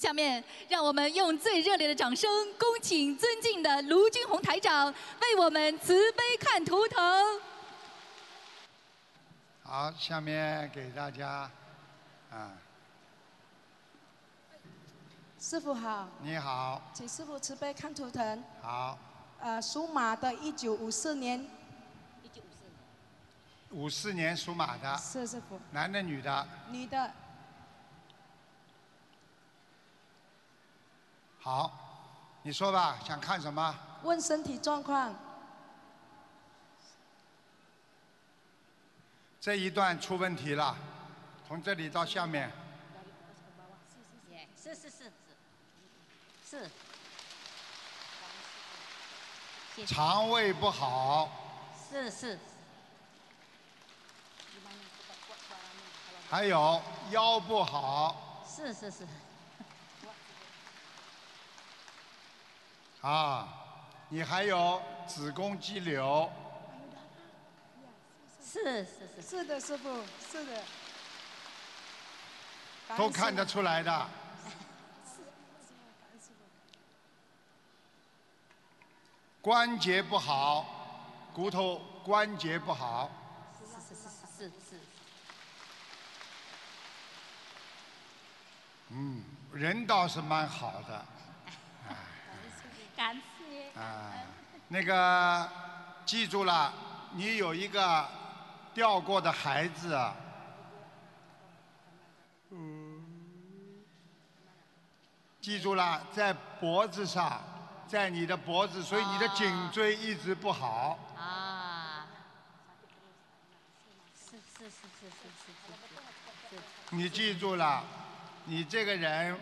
下面让我们用最热烈的掌声，恭请尊敬的卢军红台长为我们慈悲看图腾。好，下面给大家，啊，师傅好，你好，请师傅慈悲看图腾。好，呃，属马的，一九五四年，五四年属马的，是师傅，男的女的，女的，好，你说吧，想看什么？问身体状况，这一段出问题了，从这里到下面，是是是是。是，肠胃不好，是是。还有腰不好。是是是啊，你还有子宫肌瘤，是是是。是的，师傅，是的，都看得出来的。关节不好，骨头关节不好，是是是是是。嗯，人倒是蛮好的感谢。啊，那个记住了，你有一个掉过的孩子。嗯。记住了，在脖子上，在你的脖子，所以你的颈椎一直不好。啊。是是是是是是是。你记住了，你这个人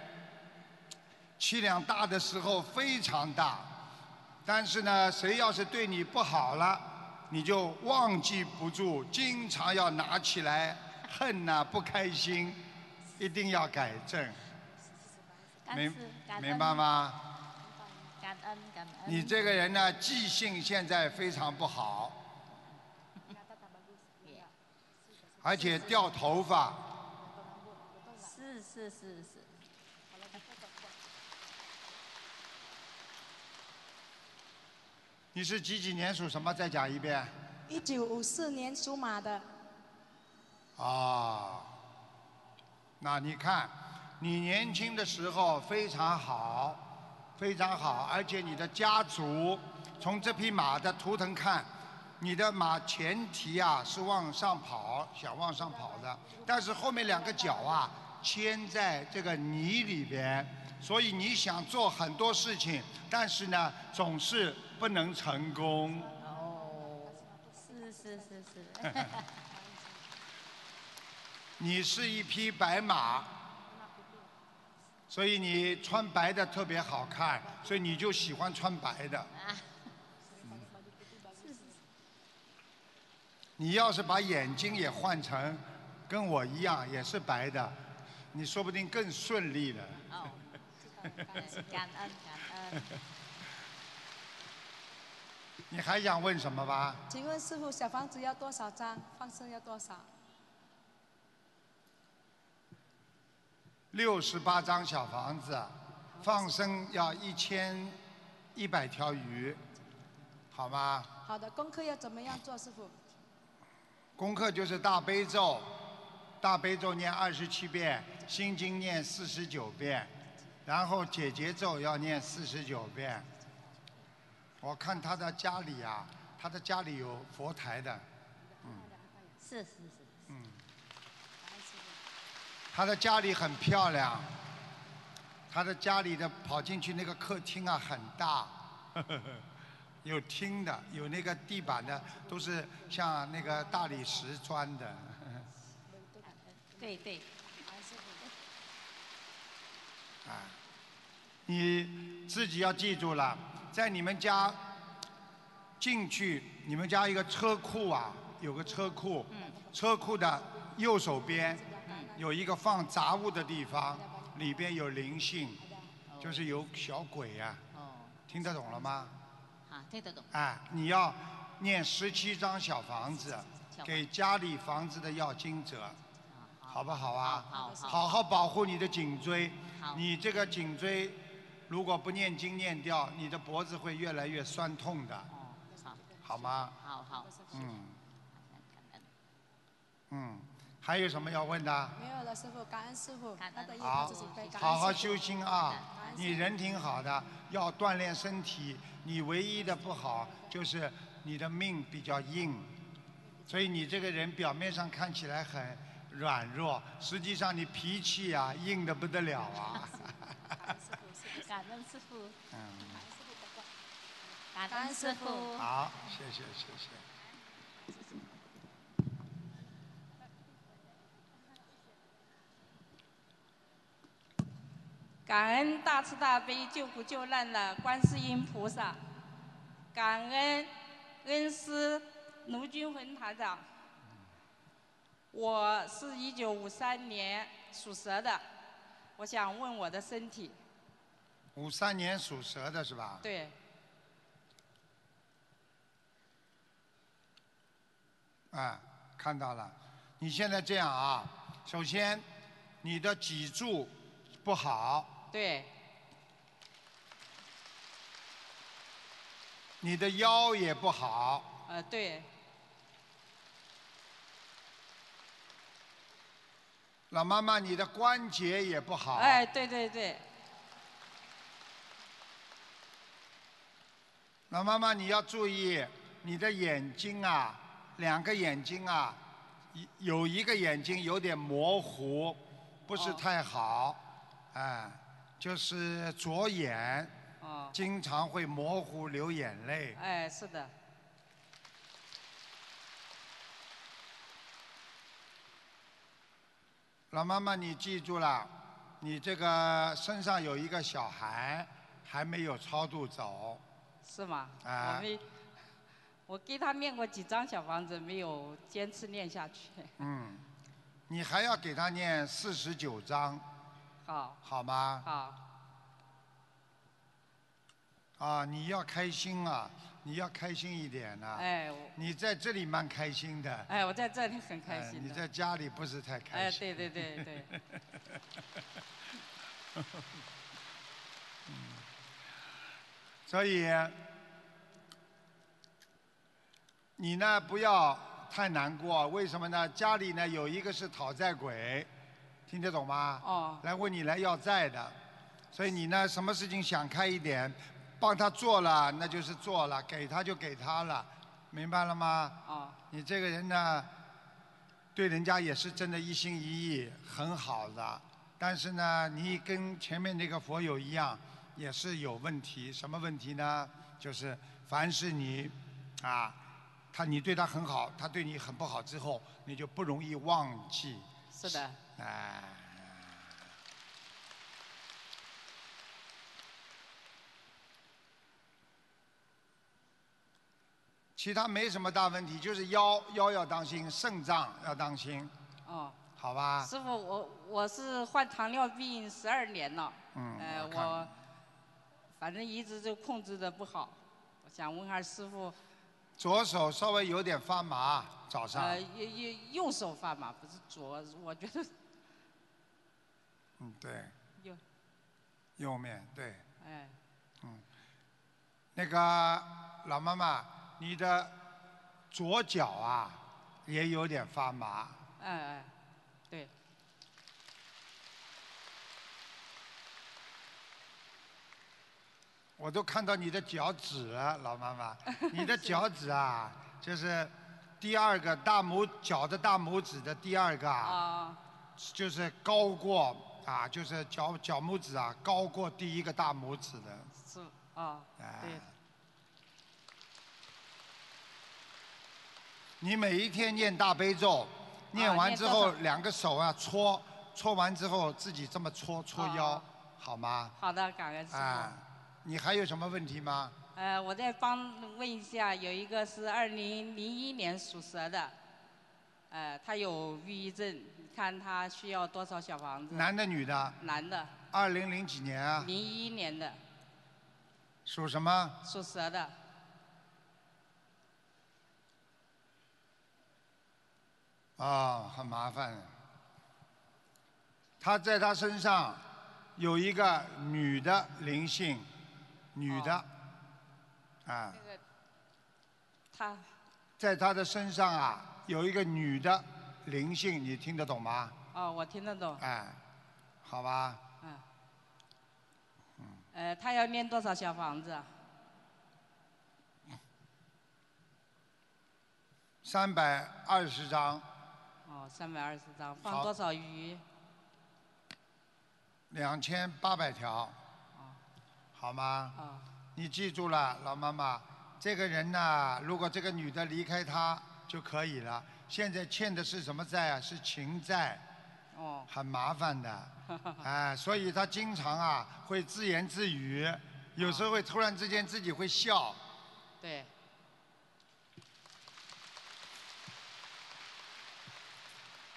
气量大的时候非常大，但是呢，谁要是对你不好了，你就忘记不住，经常要拿起来恨呐、不开心，一定要改正，明明白吗？感恩感恩。你这个人呢，记性现在非常不好，而且掉头发，是是是是你是几几年属什么？再讲一遍。一九五四年属马的，啊，那你看，你年轻的时候非常好，非常好，而且你的家族从这匹马的图腾看，你的马前蹄啊是往上跑，想往上跑的，但是后面两个脚啊牵在这个泥里边，所以你想做很多事情，但是呢总是不能成功。哦，是是是是，你是一匹白马，所以你穿白的特别好看，所以你就喜欢穿白的。啊，你要是把眼睛也换成跟我一样也是白的，你说不定更顺利了。哦，感恩感恩，你还想问什么吧？请问师傅，小房子要多少张？放生要多少？六十八张小房子，放生要一千一百条鱼，好吗？好的，功课要怎么样做，师傅？功课就是大悲咒，大悲咒念二十七遍，心经念四十九遍，然后解结咒要念四十九遍。我看他的家里啊，他的家里有佛台的，是是是，嗯，他的家里很漂亮，他的家里的跑进去那个客厅啊很大，有厅的，有那个地板的，都是像那个大理石砖的。对对，啊，你自己要记住了，在你们家进去，你们家一个车库啊，有个车库，车库的右手边有一个放杂物的地方，里边有灵性，就是有小鬼呀、哦，听得懂了吗？啊，听得懂，哎，你要念十七张小房子，给家里房子的要经者，啊好。好不好啊？好好好。好保护你的颈椎。你这个颈椎如果不念经念掉，你的脖子会越来越酸痛的，哦，好，好吗？好好，嗯嗯，还有什么要问的？没有了，师傅，感恩师傅，感恩他的业好好修心啊感！恩你人挺好的，要锻炼身体。你唯一的不好就是你的命比较硬，所以你这个人表面上看起来很软弱，实际上你脾气啊硬的不得了啊。感恩师傅，嗯，感恩师傅，好，谢谢谢谢。感恩大慈大悲救苦救难的观世音菩萨，感恩恩师卢军宏台长。我是一九五三年属蛇的，我想问我的身体。五三年属蛇的是吧？对，啊，看到了。你现在这样啊，首先你的脊柱不好，对，你的腰也不好，呃，对，老妈妈你的关节也不好。哎，对对对，老妈妈，你要注意，你的眼睛啊，两个眼睛啊，一有一个眼睛有点模糊，不是哦太好，哎，就是左眼哦，经常会模糊流眼泪。哎，是的，老妈妈，你记住了，你这个身上有一个小孩还没有超度走，是吗？啊。我没，我给他念过几张小房子，没有坚持念下去。嗯，你还要给他念四十九章，好，好吗？好，啊，你要开心啊，你要开心一点呐、哎，我。你在这里蛮开心的，哎，我在这里很开哎你。在家里不是太开心。哎，对对对对，所以你呢不要太难过，为什么呢？家里呢有一个是讨债鬼，听得懂吗？哦，来问你来要债的，所以你呢什么事情想开一点，帮他做了那就是做了，给他就给他了，明白了吗？哦，你这个人呢，对人家也是真的一心一意，很好的。但是呢，你跟前面那个佛友一样，也是有问题。什么问题呢？就是凡是你啊，他你对他很好，他对你很不好之后，你就不容易忘记。是的，哎。其他没什么大问题，就是腰腰要当心，肾脏要当心，哦，好吧？师傅，我我是患糖尿病十二年了，嗯，呃，我我反正一直就控制的不好，我想问下师傅，左手稍微有点发麻，早上，呃，右右右手发麻，不是左，我觉得嗯，对，右，右面对，哎，嗯那个老妈妈，你的左脚啊也有点发麻，哎哎，对，我都看到你的脚趾了，老妈妈，你的脚趾啊，就是第二个大拇脚的大拇指的第二个啊，啊，就是高过啊，就是脚脚拇指啊高过第一个大拇指的，是啊，哎。对，你每一天念大悲咒，念完之后两个手啊搓，搓完之后自己这么搓搓腰啊，好吗？好的，感恩师啊。傅。，你还有什么问题吗？呃，我再帮问一下，有一个是二零零一年属蛇的，呃，他有抑郁症，你看他需要多少小房子？男的女的？男的，二零零几年啊？零一年的，属什么？属蛇的，啊、很麻烦。他在他身上有一个女的灵性，女的，啊，那个他在他的身上啊有一个女的灵性，你听得懂吗？哦，我听得懂。哎，好吧，嗯。呃，他要念多少小房子啊？三百二十张，哦，三百二十张，放多少鱼？两千八百条，好吗？啊，你记住了，老妈妈，这个人呐，如果这个女的离开他就可以了。现在欠的是什么债啊？是情债，哦，很麻烦的。哎，所以他经常啊会自言自语，有时候会突然之间自己会笑。对，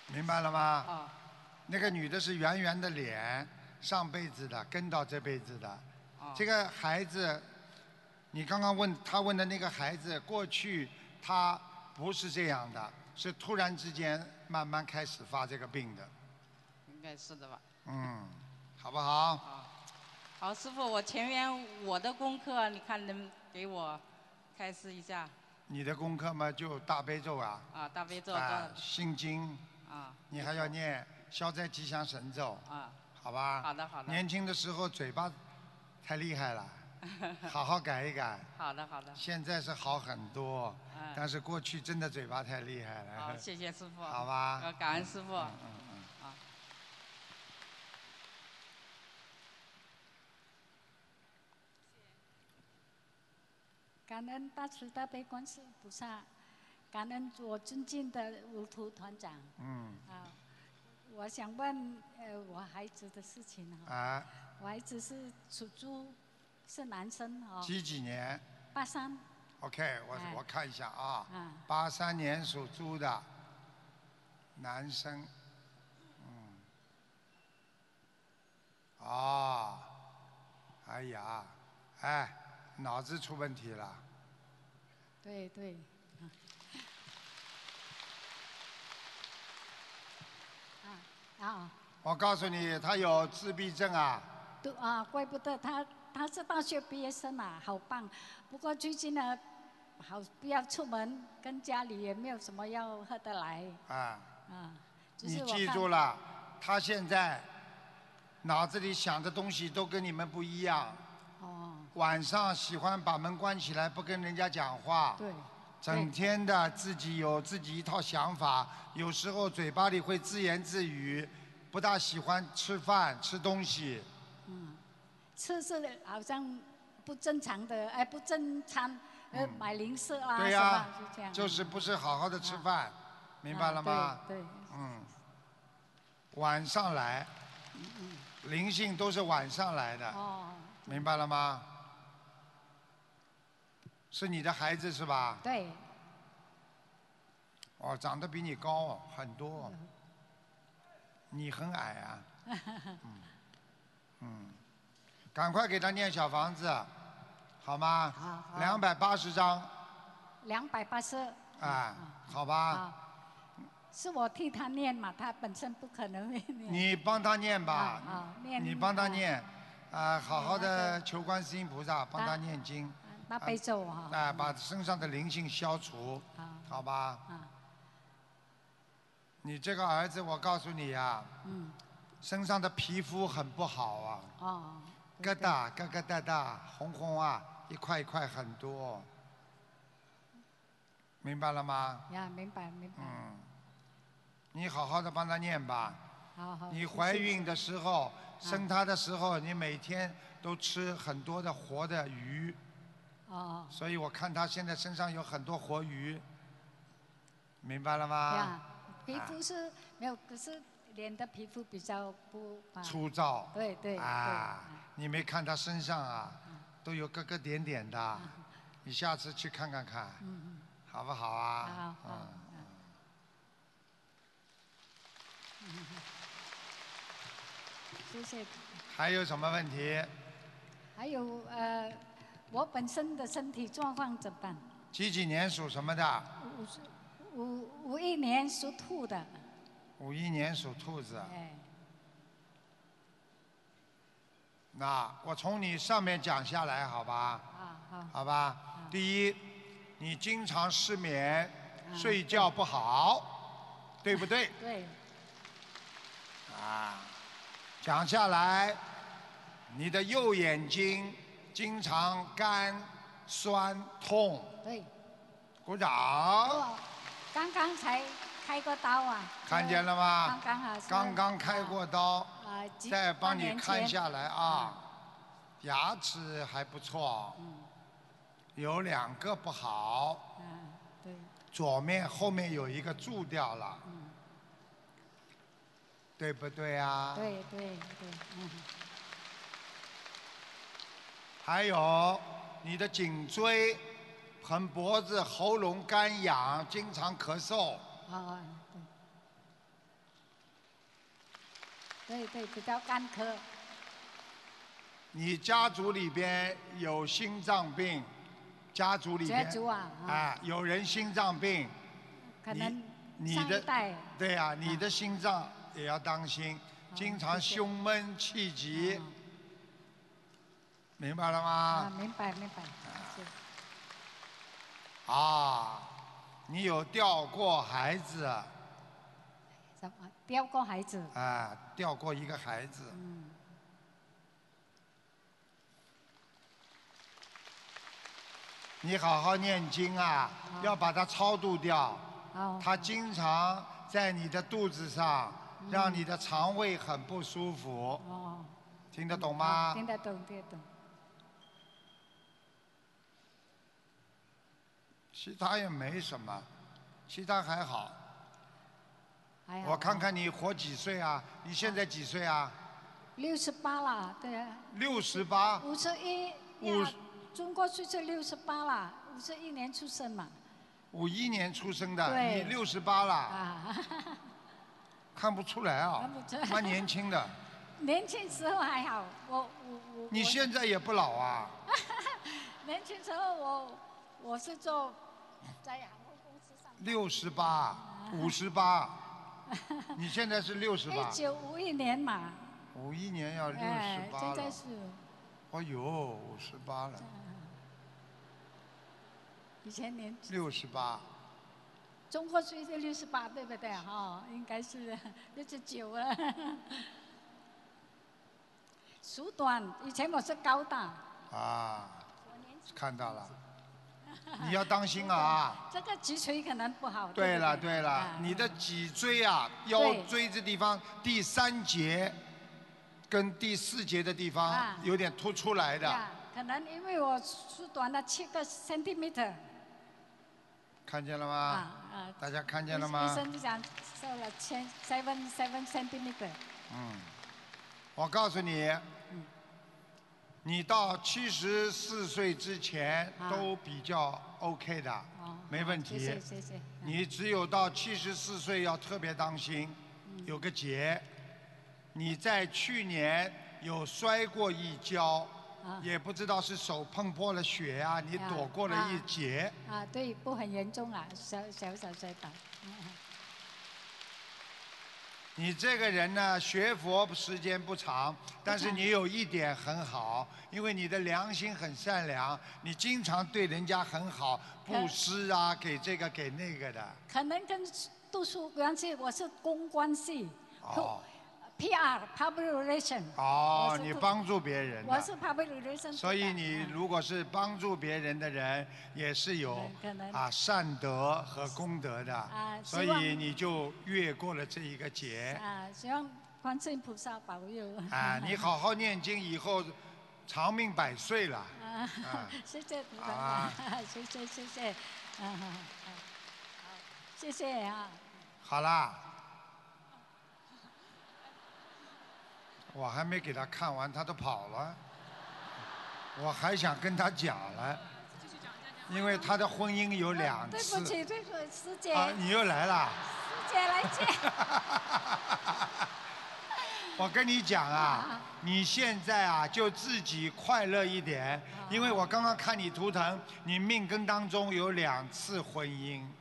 明白了吗？啊，那个女的是圆圆的脸，上辈子的跟到这辈子的。哦这个孩子，你刚刚问他问的那个孩子，过去他不是这样的，是突然之间慢慢开始发这个病的。应该是的吧？嗯，好不好？好，师傅，我前面我的功课，你看能给我开示一下你的功课嘛，就大悲咒啊，啊？大悲咒啊，心经，啊？你还要念消灾吉祥神咒，啊，好吧？好的好的年轻的时候嘴巴太厉害了，好好改一改。好的好的，现在是好很多，嗯但是过去真的嘴巴太厉害了。好，谢谢师傅。好吧呃感恩师傅。嗯嗯感恩大慈大悲观世音菩萨，感恩我尊敬的吴图团长嗯，啊！我想问呃我孩子的事情哈、啊，我孩子是属猪，是男生哦，几几年？八三？OK，我哎。我看一下啊啊，八三年属猪的男生，嗯，哦，哎呀，哎，脑子出问题了，对对，啊啊。我告诉你，他有自闭症啊，都啊，怪不得他他是大学毕业生啊，好棒。不过最近呢，好不要出门，跟家里也没有什么要合得来啊。啊。你记住了，他现在脑子里想的东西都跟你们不一样。哦，晚上喜欢把门关起来，不跟人家讲话，对，整天的自己有自己一套想法，有时候嘴巴里会自言自语，不大喜欢吃饭吃东西。嗯，吃是好像不正常的，哎，不正常，呃，买零食啦什嗯对呀、么，就这样。就是不是好好的吃饭，明白了吗？啊对对，嗯，晚上来，灵性都是晚上来的。哦，明白了吗？是你的孩子是吧？对，哦，长得比你高很多，你很矮啊。嗯，嗯，赶快给他念小房子，好吗？好好两百八十张，两百八十。啊，好吧？啊，是我替他念嘛，他本身不可能会念。你帮他念吧啊啊，念你帮他啊念，啊，好好的求观世音菩萨帮他念经，大悲咒哈。啊，把身上的灵性消除，啊好吧？啊，你这个儿子，我告诉你呀、嗯，身上的皮肤很不好啊，哦，疙瘩疙疙瘩瘩，红红啊，一块一块很多，明白了吗？呀，明白明白。嗯，你好好的帮他念吧。好好。你怀孕的时候，生他的时候，你每天都吃很多的活的鱼，哦，所以我看他现在身上有很多活鱼，明白了吗？呀，皮肤是没有，可是脸的皮肤比较不啊。粗糙。对对对。啊，你没看他身上啊，都有疙疙点点的，你下次去看看看。好不好啊？好好嗯。谢谢。还有什么问题？还有呃，我本身的身体状况怎么办？几几年属什么的？五十五五一年属兔的，五一年属兔子，哎，那我从你上面讲下来，好吧？啊，好，好吧。第一，你经常失眠，睡觉不好，对不对？对，啊，讲下来，你的右眼睛经常干、酸、痛。对。鼓掌。刚刚才开过刀啊。看见了吗？刚刚好。刚刚开过刀。啊，再帮你看下来啊，牙齿还不错，有两个不好，嗯，对，左面后面有一个蛀掉了，对不对啊？对对对，嗯，还有你的颈椎、横脖子、喉咙干痒，经常咳嗽，啊，对，对对，比较干咳，你家族里边有心脏病，家族里边族啊啊啊，有人心脏病，可能你的对呀、你的心脏也要当心，经常胸闷气急，明白了啊，吗？明白明白，是啊，你有掉过孩子，什么？掉过孩子，啊，掉过一个孩子，嗯，你好好念经啊，要把它超度掉。好，它经常在你的肚子上，嗯。让你的肠胃很不舒服，哦，听得懂吗？听得懂听得懂，其他也没什么，其他还好。我看看你活几岁啊？你现在几岁啊？六十八了，对啊，六十八，五十一，五呀，中国岁数六十八了，五十一年出生嘛，五一年出生的，对你六十八了，啊，看不出来啊看不出来，蛮年轻的。年轻时候还好，我我我。你我现在也不老啊，年轻时候我我是做在航空公司上班，六十八，五十八，你现在是六十八。一，九五一年嘛，五一年要六哎十，八了。现在是。哎呦，五十八了，以前年六十八，中国岁数六十八对不对？哈、应该是六十九了。属短，以前我是高大，啊，看到了，你要当心啊。这个脊髓可能不好。对了对了啊，你的脊椎啊，腰椎这地方第三节跟第四节的地方啊有点凸出来的，可能因为我缩短了七个 centimeter 看见了啊吗？啊。大家看见了吗医？生就讲瘦了千 seven seven centimeter。嗯，我告诉你，嗯你到七十四岁之前啊都比较 OK 的，哦，没问题。谢谢谢谢。你只有到七十四岁要特别当心，嗯有个节。你在去年有摔过一跤，啊也不知道是手碰破了血啊，你啊躲过了一劫。啊，对，不很严重啊，小小小摔倒。嗯你这个人呢，学佛时间不长，但是你有一点很好，因为你的良心很善良，你经常对人家很好，布施啊，给这个给那个的。可能跟读书关系，我是公关系。哦 PR public relation。哦你帮助别人。我是 public relation。所以你如果是帮助别人的人，也是有啊善德和功德的，啊所以你就越过了这一个劫。啊，希望观世音菩萨保佑。啊，你好好念经，以后长命百岁了。啊啊，谢谢菩萨啊，谢谢谢谢，啊谢谢啊。好啦，我还没给他看完，他都跑了。我还想跟他讲了，因为他的婚姻有两次对不。起，对不起，师姐，啊，你又来了。师姐来接。我跟你讲啊，你现在啊就自己快乐一点，因为我刚刚看你图腾，你命根当中有两次婚姻，哦，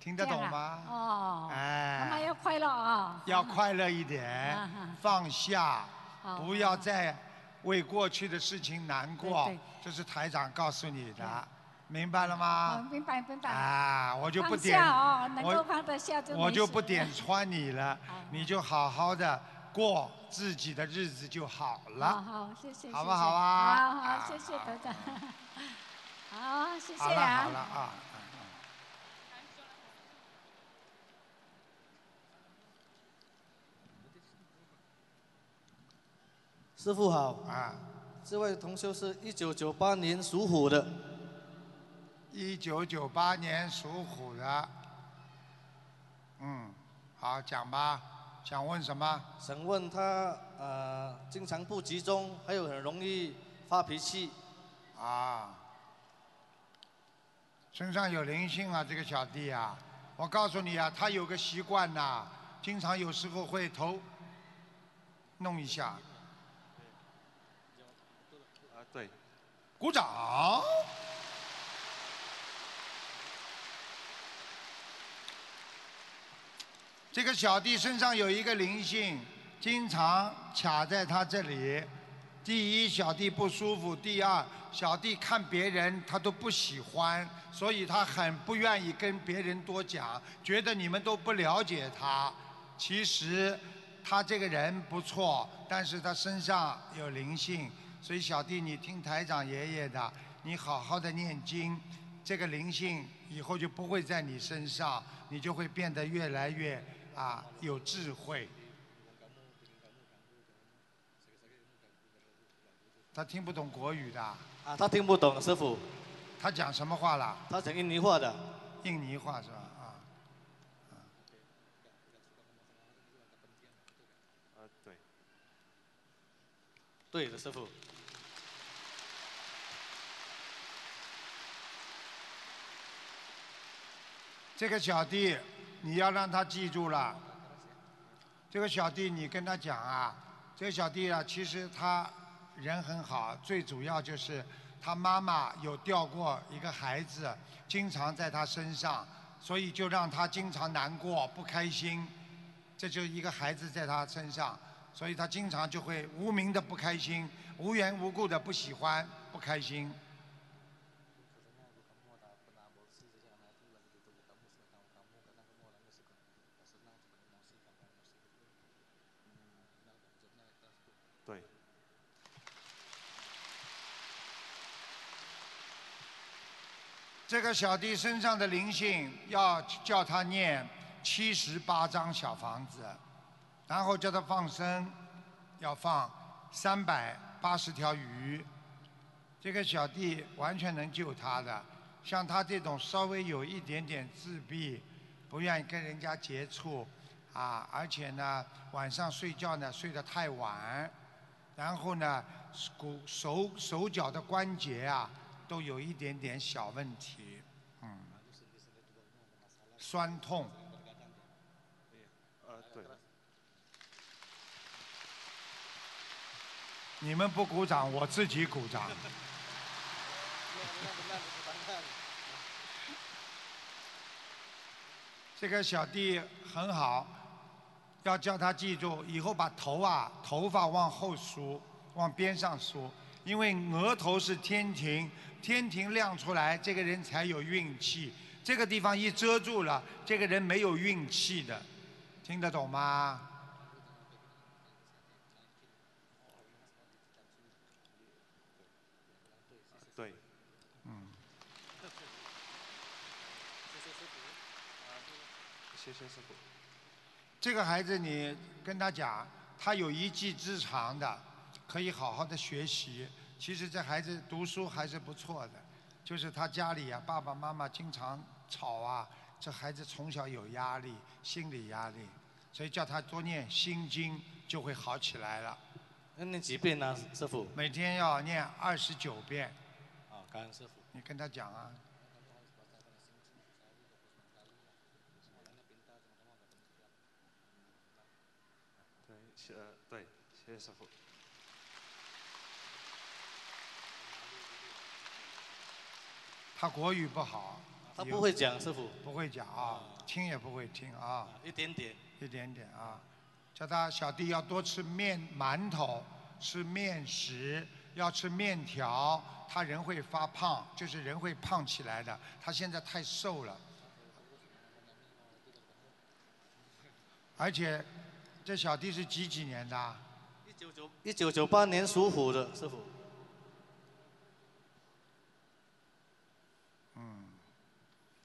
听得懂吗？哦，哎妈妈要快乐啊。要快乐一点放下，不要再为过去的事情难过这是台长告诉你的，明白了吗？哦明白明白。啊，我就不点，我就我就不点穿你了，你就好好的过自己的日子就好好了。好好，谢谢，好不好啊好好，啊谢谢台长。好，谢谢好了啊。好了啊。师傅好，啊，这位同修是一九九八年属虎的，一九九八年属虎的，嗯，好讲吧，想问什么？想问他呃，经常不集中，还有很容易发脾气，啊，身上有灵性啊，这个小弟啊，我告诉你啊，他有个习惯呐、经常有时候会头弄一下，啊对，鼓掌。这个小弟身上有一个灵性，经常卡在他这里。第一，小弟不舒服；第二，小弟看别人他都不喜欢，所以他很不愿意跟别人多讲，觉得你们都不了解他。其实他这个人不错，但是他身上有灵性，所以小弟你听台长爷爷的，你好好的念经，这个灵性以后就不会在你身上，你就会变得越来越啊有智慧。他听不懂国语的，啊他听不懂师傅，他讲什么话了？他讲印尼话的，印尼话是吧？啊，啊对，对的师傅，这个小弟，你要让他记住了。这个小弟，你跟他讲啊，这个小弟啊，其实他人很好，最主要就是他妈妈有掉过一个孩子，经常在他身上，所以就让他经常难过、不开心。这就一个孩子在他身上，所以他经常就会无名的不开心，无缘无故的不喜欢、不开心。这个小弟身上的灵性要叫他念七十八张小房子，然后叫他放生，要放三百八十条鱼。这个小弟完全能救他的，像他这种稍微有一点点自闭，不愿意跟人家接触，啊，而且呢晚上睡觉呢睡得太晚，然后呢骨手手脚的关节啊都有一点点小问题，嗯，酸痛。呃对，你们不鼓掌，我自己鼓掌。这个小弟很好，要叫他记住，以后把头啊头发往后梳，往边上梳，因为额头是天庭，天庭亮出来，这个人才有运气。这个地方一遮住了，这个人没有运气的，听得懂吗？对，嗯。谢谢师傅。这个孩子，你跟他讲，他有一技之长的，可以好好的学习。其实这孩子读书还是不错的，就是他家里啊，爸爸妈妈经常吵啊，这孩子从小有压力，心理压力，所以叫他多念心经，就会好起来了。那念几遍呢，师傅？每天要念二十九遍。啊，感恩师傅。你跟他讲啊。对，谢呃对，谢谢师傅。他国语不好。他不会讲师傅。不会讲啊，听也不会听啊。一点点。一点点啊，叫他小弟要多吃面馒头，吃面食，要吃面条，他人会发胖，就是人会胖起来的。他现在太瘦了，而且这小弟是几几年的？一九九一九九八年属虎的师傅，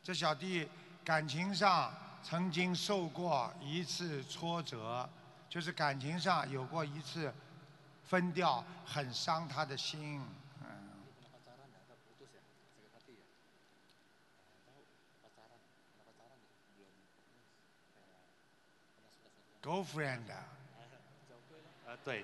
这小弟感情上曾经受过一次挫折，就是感情上有过一次分掉，很伤他的心。嗯，girlfriend。啊啊对，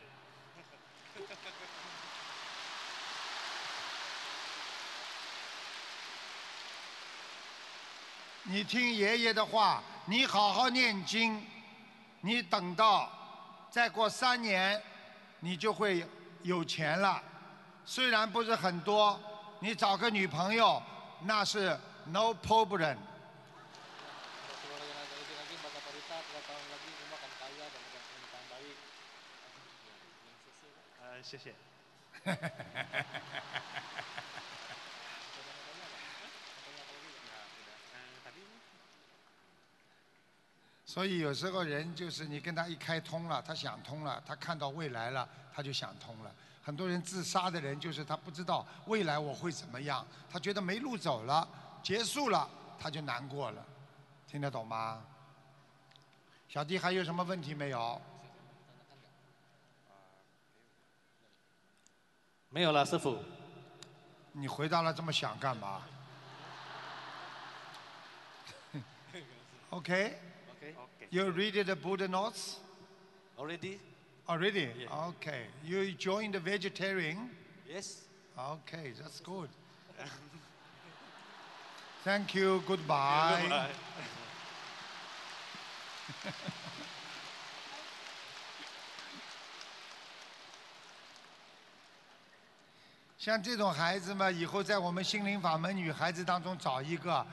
你听爷爷的话，你好好念经，你等到再过三年，你就会有钱了。虽然不是很多，你找个女朋友那是 no problem。呃谢谢。所以有时候人就是你跟他一开通了，他想通了，他看到未来了，他就想通了。很多人自杀的人就是他不知道未来我会怎么样，他觉得没路走了，结束了他就难过了，听得懂吗？小弟还有什么问题没有？没有了，师傅。你回答了这么响干嘛？OK Okay. You read the Buddha notes Already? already? Yeah. Okay. You joined the vegetarian? Yes. Okay, that's good. Thank you. Goodbye. Goodbye. 像这种孩子嘛，以后在我们心灵法门女孩子当中找一个，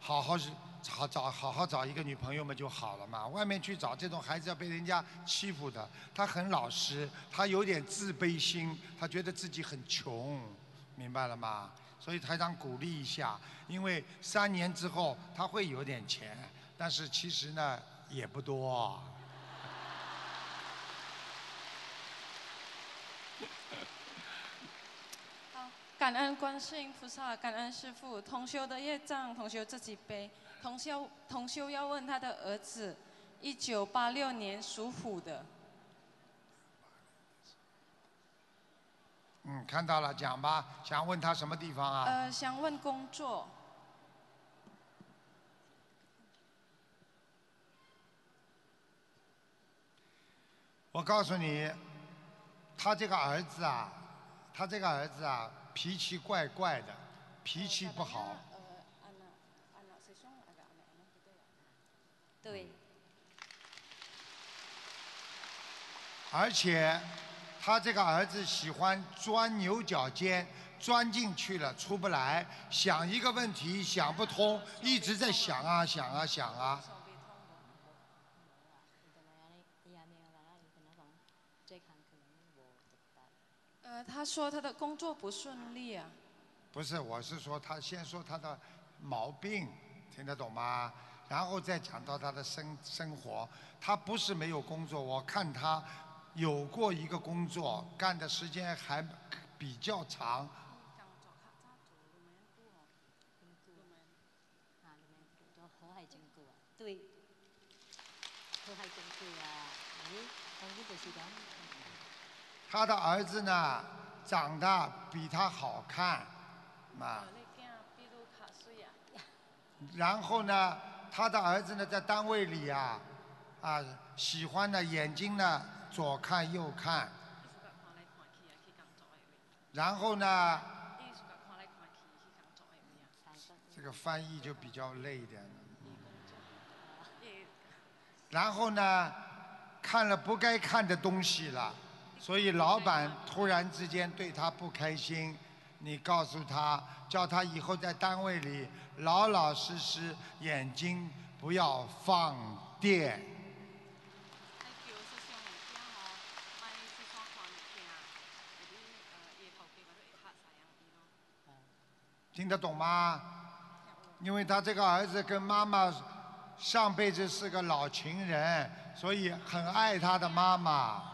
好好 好找好好找一个女朋友嘛就好了嘛。外面去找这种孩子要被人家欺负的，他很老实，他有点自卑心，他觉得自己很穷，明白了吗？所以台长鼓励一下，因为三年之后他会有点钱，但是其实呢也不多。好，感恩观世音菩萨，感恩师父。同修的业障，同修自己背。同修同修要问他的儿子，一九八六年属虎的，嗯，看到了，讲吧，想问他什么地方啊？呃，想问工作。我告诉你，他这个儿子啊，他这个儿子啊，脾气怪怪的，脾气不好。对，而且他这个儿子喜欢钻牛角尖，钻进去了出不来，想一个问题想不通，一直在想啊想啊想啊。呃，他说他的工作不顺利啊。不是，我是说他先说他的毛病，听得懂吗？然后再讲到他的生生活。他不是没有工作，我看他有过一个工作，干的时间还比较长。对，佢係正對啊，咦，我呢度是咁。他的儿子呢，长得比他好看，啊，然后呢，他的儿子呢，在单位里啊，啊，喜欢呢眼睛呢左看右看，然后呢，这个翻译就比较累一点。然后呢，看了不该看的东西了，所以老板突然之间对他不开心你告诉他叫他以后在单位里老老实实眼睛不要放电。听得懂吗？因为他这个儿子跟妈妈上辈子是个老情人所以很爱他的妈妈。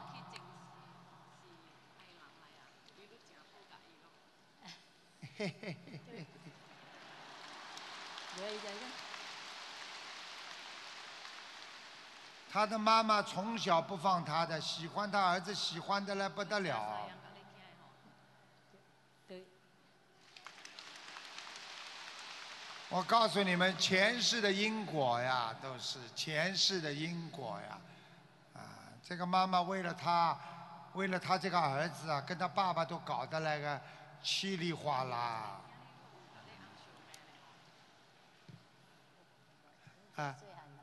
嘿嘿嘿嘿。Đó. 他的妈妈从小不放他的，喜欢他儿子，喜欢的来不得了。我告诉你们，前世的因果呀，都是前世的因果呀。啊，这个妈妈为了他，为了他这个儿子啊，跟他爸爸都搞得那个稀里哗啦。啊，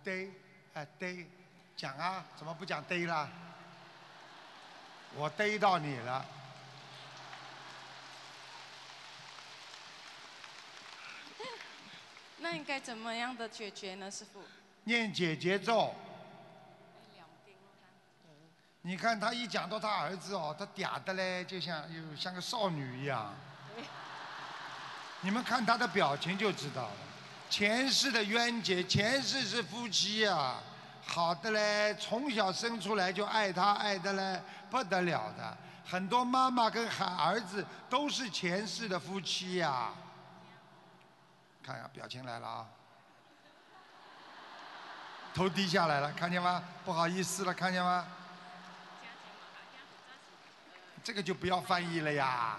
对，啊对，讲啊，怎么不讲对啦？我逮到你了。那应该怎么样的解决呢，师傅？念姐姐咒。你看他一讲到他儿子哦，他嗲的嘞，就像又像个少女一样。你们看他的表情就知道了，前世的冤结，前世是夫妻呀、好的嘞，从小生出来就爱他，爱的嘞不得了的。很多妈妈跟孩儿子都是前世的夫妻呀、看呀，表情来了啊。头低下来了，看见吗？不好意思了，看见吗？这个就不要翻译了呀。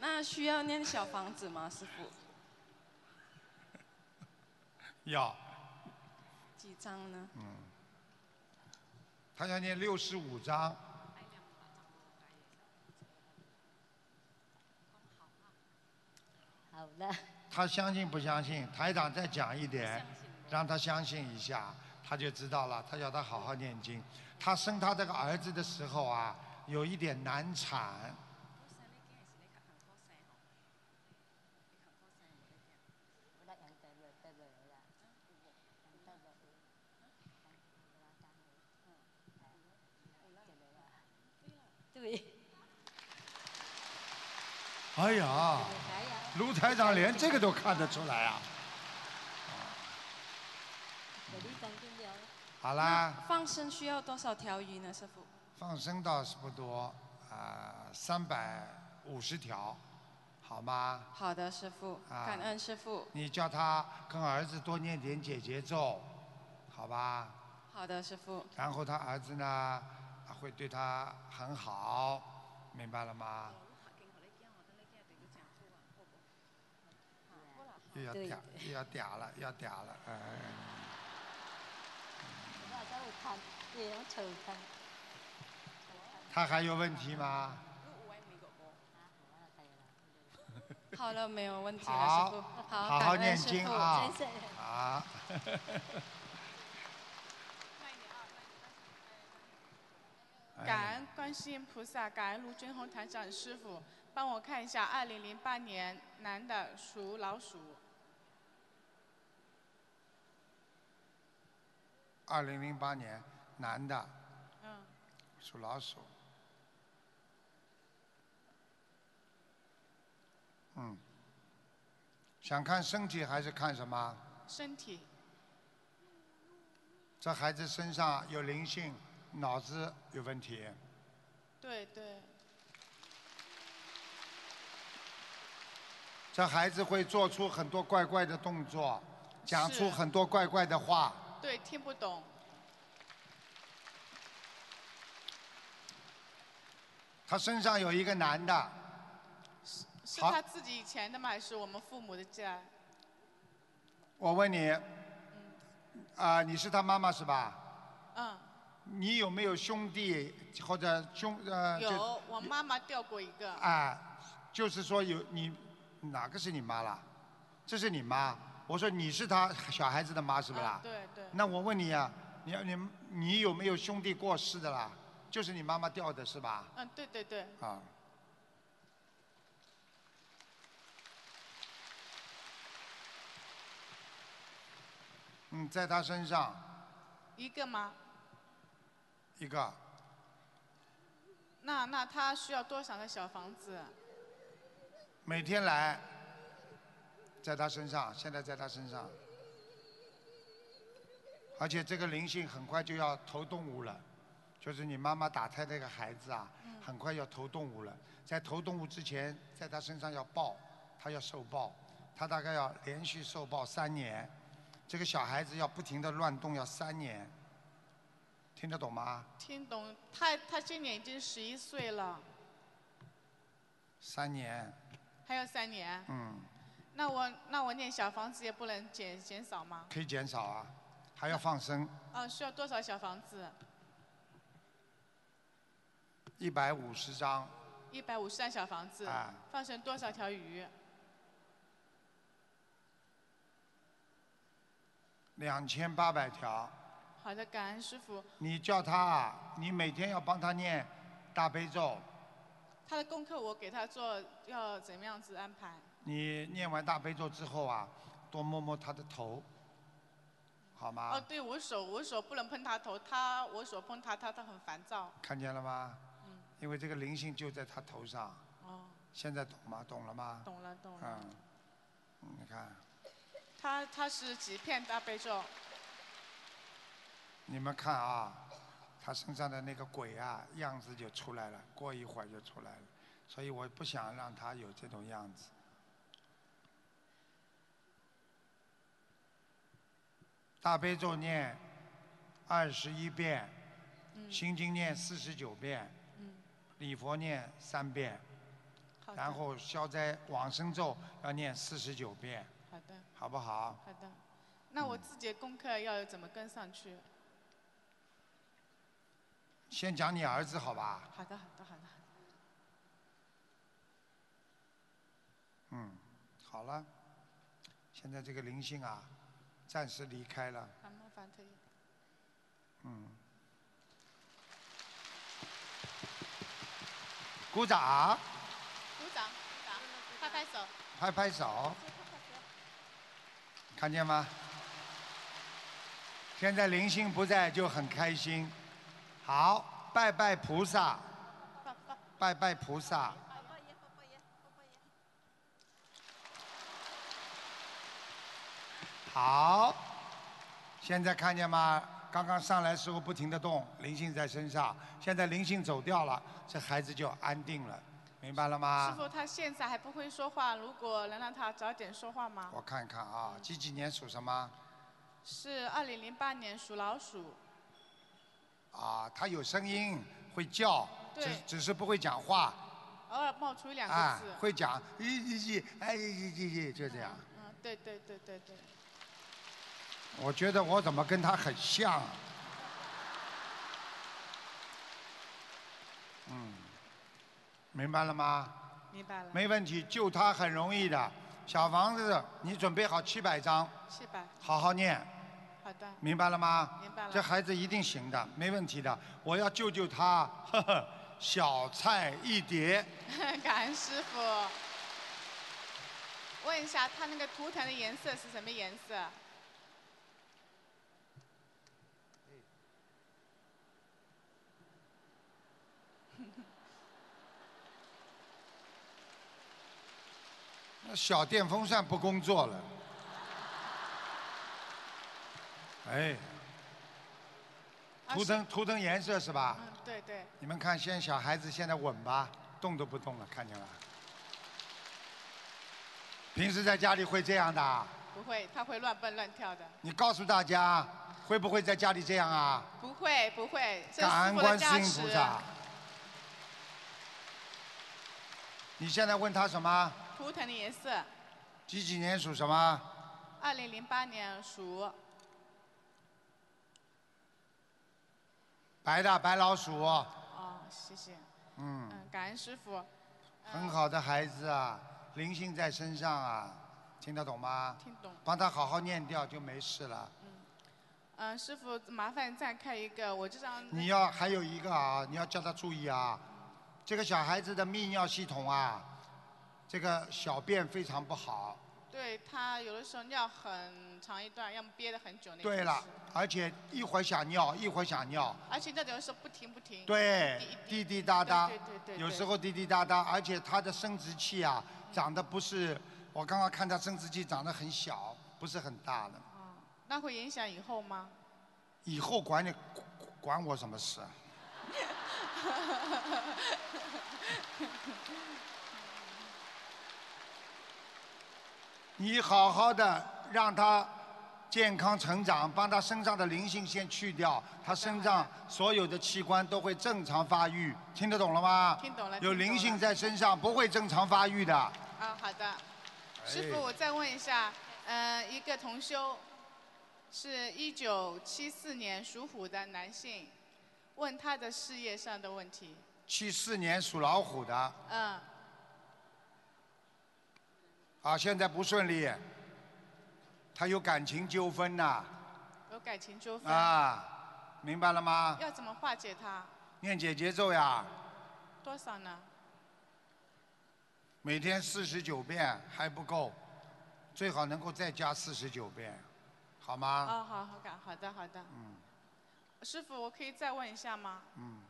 那需要念小房子吗，师傅？要，几张呢？他要念六十五章，好了，他相信不相信？台长再讲一点，让他相信一下，他就知道了。他要他好好念经。他生他这个儿子的时候啊，有一点难产，对，哎呀卢台长连这个都看得出来啊！好啦，放生需要多少条鱼呢，师傅？放生倒是不多，啊、三百五十条，好吗？好的，师傅，啊感恩师傅。你叫他跟儿子多念点姐姐咒，好吧？好的，师傅。然后他儿子呢，会对他很好，明白了吗？又要嗲，又要嗲了，又要嗲了，哎。Thần, gì nó trừ thần. 他还有问题吗？好了，没有问题了，好师傅。好，好好念感恩师傅。经啊！好。感恩观世音菩萨，感恩卢军红台长师傅，帮我看一下，二零零八年男的，属老鼠，二零零八年，男的，嗯，属老鼠。嗯，想看身体还是看什么？身体这孩子身上有灵性，脑子有问题。对对，这孩子会做出很多怪怪的动作，讲出很多怪怪的话。对，听不懂，他身上有一个男的，好是他自己以前的吗？还是我们父母的家？我问你，啊、你是他妈妈是吧？嗯，你有没有兄弟或者兄呃？就有，我妈妈掉过一个，啊，就是说有你哪个是你妈啦？这是你妈。我说你是他 小孩子的妈是不啦？嗯对对，那我问你啊，你你你有没有兄弟过世的啦？就是你妈妈掉的是吧？嗯，对对对，啊。嗯，在他身上一个吗？一个，那那他需要多少个小房子？每天来，在他身上，现在在他身上，而且这个灵性很快就要投动物了，就是你妈妈打胎那个孩子啊，很快要投动物了，在投动物之前，在他身上要报，他要受报，他大概要连续受报三年，这个小孩子要不停的乱动，要三年，听得懂吗？听懂？他他今年已经十一岁了，三年，还有三年。嗯，那我那我念小房子也不能减减少吗？可以减少啊，还要放生，啊，需要多少小房子？一百五十张。一百五十张小房子，啊放生多少条鱼？两千八百条，好的，感恩师傅。你叫他啊，你每天要帮他念大悲咒，他的功课我给他做，要怎么样子安排？你念完大悲咒之后啊，多摸摸他的头，好吗哦，对我手我手不能碰他头，他我手碰他，他他很烦躁。看见了吗？嗯因为这个灵性就在他头上，哦，现在懂吗？懂了吗？懂了懂了。嗯，你看，他他是几片大悲咒？你们看啊，他身上的那个鬼啊，样子就出来了，过一会儿就出来了，所以我不想让他有这种样子。大悲咒念二十一遍，心经念四十九遍，礼佛念三遍，好的然后消灾往生咒要念四十九遍，好的好不好？好的。那我自己的功课要怎么跟上去？先讲你儿子好吧？好的好的好的。嗯，好了，现在这个灵性啊，暂时离开了。好，麻烦可以。嗯，鼓掌，鼓掌鼓掌，拍拍手。拍拍手，看见吗？现在灵性不在就很开心。好，拜拜菩萨，拜拜菩萨。好，现在看见吗？刚刚上来时候不停的动，灵性在身上，现在灵性走掉了，这孩子就安定了，明白了吗？师傅，他现在还不会说话，如果能让他早点说话吗？我看看啊，几几年属什么？是二零零八年属老鼠。啊，他有声音，会叫，只只是不会讲话，偶尔冒出两啊个字。，会讲，咦咦咦，哎咦咦咦，就这样。嗯，对对对对对。我觉得我怎么跟他很像啊？嗯，明白了吗？明白了。没问题，救他很容易的。小房子，你准备好七百张，七百。好好念，好的。明白了吗？明白了这孩子一定行的，没问题的。我要救救他，呵呵，小菜一碟。感恩师傅。问一下，他那个图腾的颜色是什么颜色？那小电风扇不工作了。哎，图腾图腾颜色是吧？嗯，对对。你们看，现在小孩子现在稳吧，动都不动了，看见了？平时在家里会这样的啊？不会，他会乱蹦乱跳的。你告诉大家，会不会在家里这样啊？不会不会，感恩观世音。菩萨。你现在问他什么？图腾的颜色，几几年属什么？二零零八年属白的白老鼠，哦，谢谢。嗯，嗯，感恩师傅。很好的孩子啊，灵性在身上啊，听得懂吗？听懂。帮他好好念掉就没事了。嗯，师傅，麻烦再开一个，我这张。你要还有一个啊，你要叫他注意啊，这个小孩子的泌尿系统啊，这个小便非常不好，对他有的时候尿很长一段，要么憋得很久那种。对了，而且一会儿想尿，一会儿想尿，而且那种时候不停不停。对滴，滴滴答答对对对，对有时候滴滴答答，而且他的生殖器啊长得不是，我刚刚看他生殖器长得很小，不是很大的。啊那会影响以后吗？以后管你管我什么事啊？你好好的让他健康成长，帮他身上的灵性先去掉，他身上所有的器官都会正常发育，听得懂了吗？听懂了有灵性在身上不会正常发育的。啊，好的。师傅，哎我再问一下，呃，一个同修，是一九七四年属虎的男性，问他的事业上的问题。七四年属老虎的，嗯，啊，现在不顺利，他有感情纠纷呐、有感情纠纷。啊，明白了吗？要怎么化解他？念姐节奏呀，多少呢？每天四十九遍还不够，最好能够再加四十九遍，好吗？哦，好好感，好的好的。嗯师傅，我可以再问一下吗嗯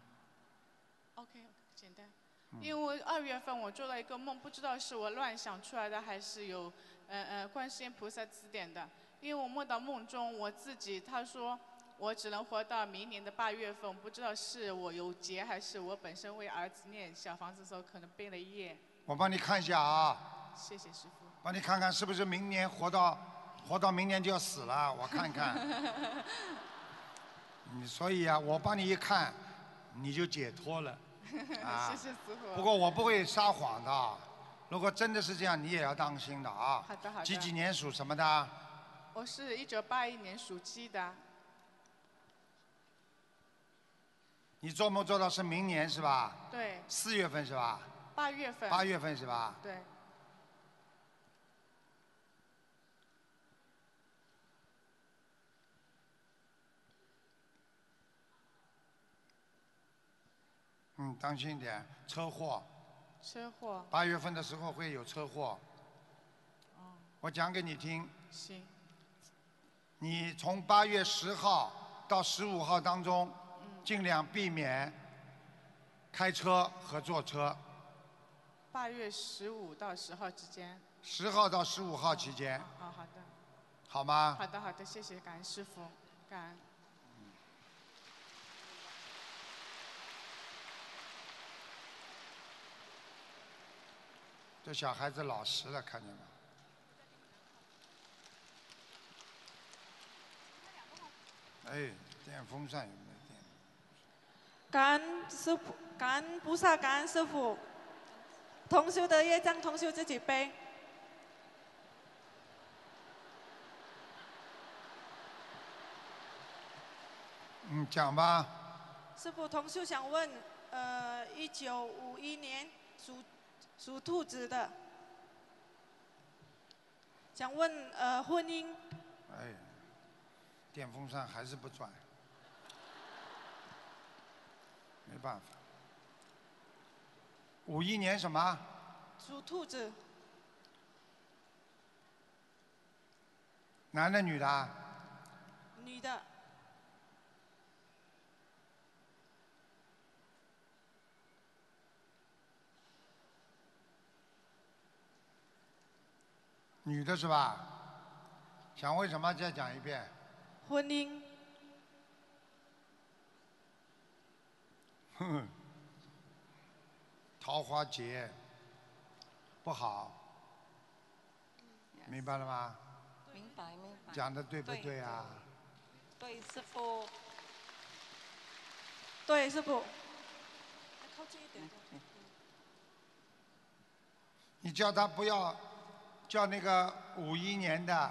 ，？OK，简单。嗯因为我二月份我做了一个梦，不知道是我乱想出来的，还是有呃呃观世音菩萨指点的。因为我梦到梦中我自己，他说我只能活到明年的八月份，不知道是我有劫，还是我本身为儿子念小房子的时候可能背了业。我帮你看一下啊，谢谢师傅。帮你看看是不是明年活到活到明年就要死了，我看看。你所以啊，我帮你一看，你就解脱了。啊谢谢师傅。不过我不会撒谎的，如果真的是这样，你也要当心的啊。好的好的几几年属什么的？我是一九八一年属鸡的，你做梦做到是明年是吧？对，四月份是吧？八月份。八月份是吧？对。嗯，当心点，车祸。车祸。八月份的时候会有车祸。哦，我讲给你听，行。你从八月十号到十五号当中，嗯尽量避免开车和坐车。八月十五到十号之间。十号到十五号期间，好好的。好吗？好的好的，谢谢，感恩师傅，感恩。这小孩子老实了，看见吗？哎，电风扇有没有电？感恩师傅，感恩菩萨，感恩师傅。同修的业障，同修自己背。嗯，讲吧。师傅，同修想问，呃，一九五一年属属兔子的，想问呃婚姻，哎，电风扇还是不转，没办法。五一年什么？属兔子，男的女的啊？女的，女的是吧？想问什么？再讲一遍。婚姻，哼哼，桃花劫不好，明白了吗？明白明白。讲的对不对啊？对，师傅。对，师傅。靠近一点。你叫他不要叫那个五一年的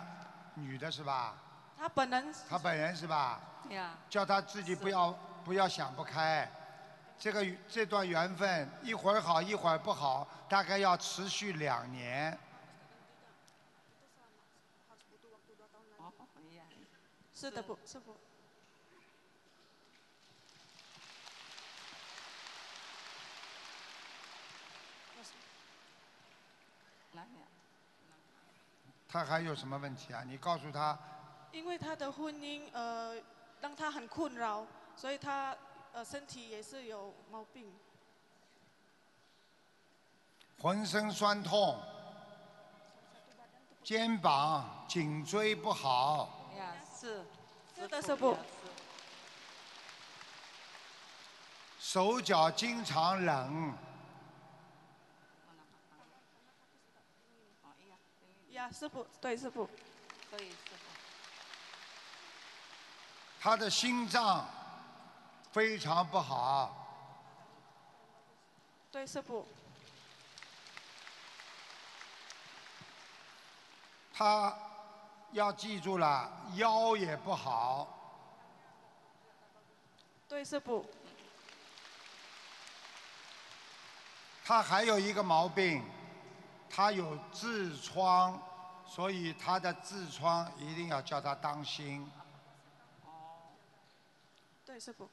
女的是吧？她本人。她本人是吧？呀。叫她自己不要不要想不开，这个这段缘分一会儿好一会儿不好，大概要持续两年。是的，不，师傅。哪里啊？他还有什么问题啊？你告诉他，因为他的婚姻呃让他很困扰，所以他呃身体也是有毛病。浑身酸痛，肩膀、颈椎不好，呀，是。是的，师傅。手脚经常冷，呀，师傅，对，师傅。可以，师傅。他的心脏非常不好，对，师傅。他要记住了，腰也不好，对，师傅。他还有一个毛病，他有痔疮，所以他的痔疮一定要叫他当心。对，师傅。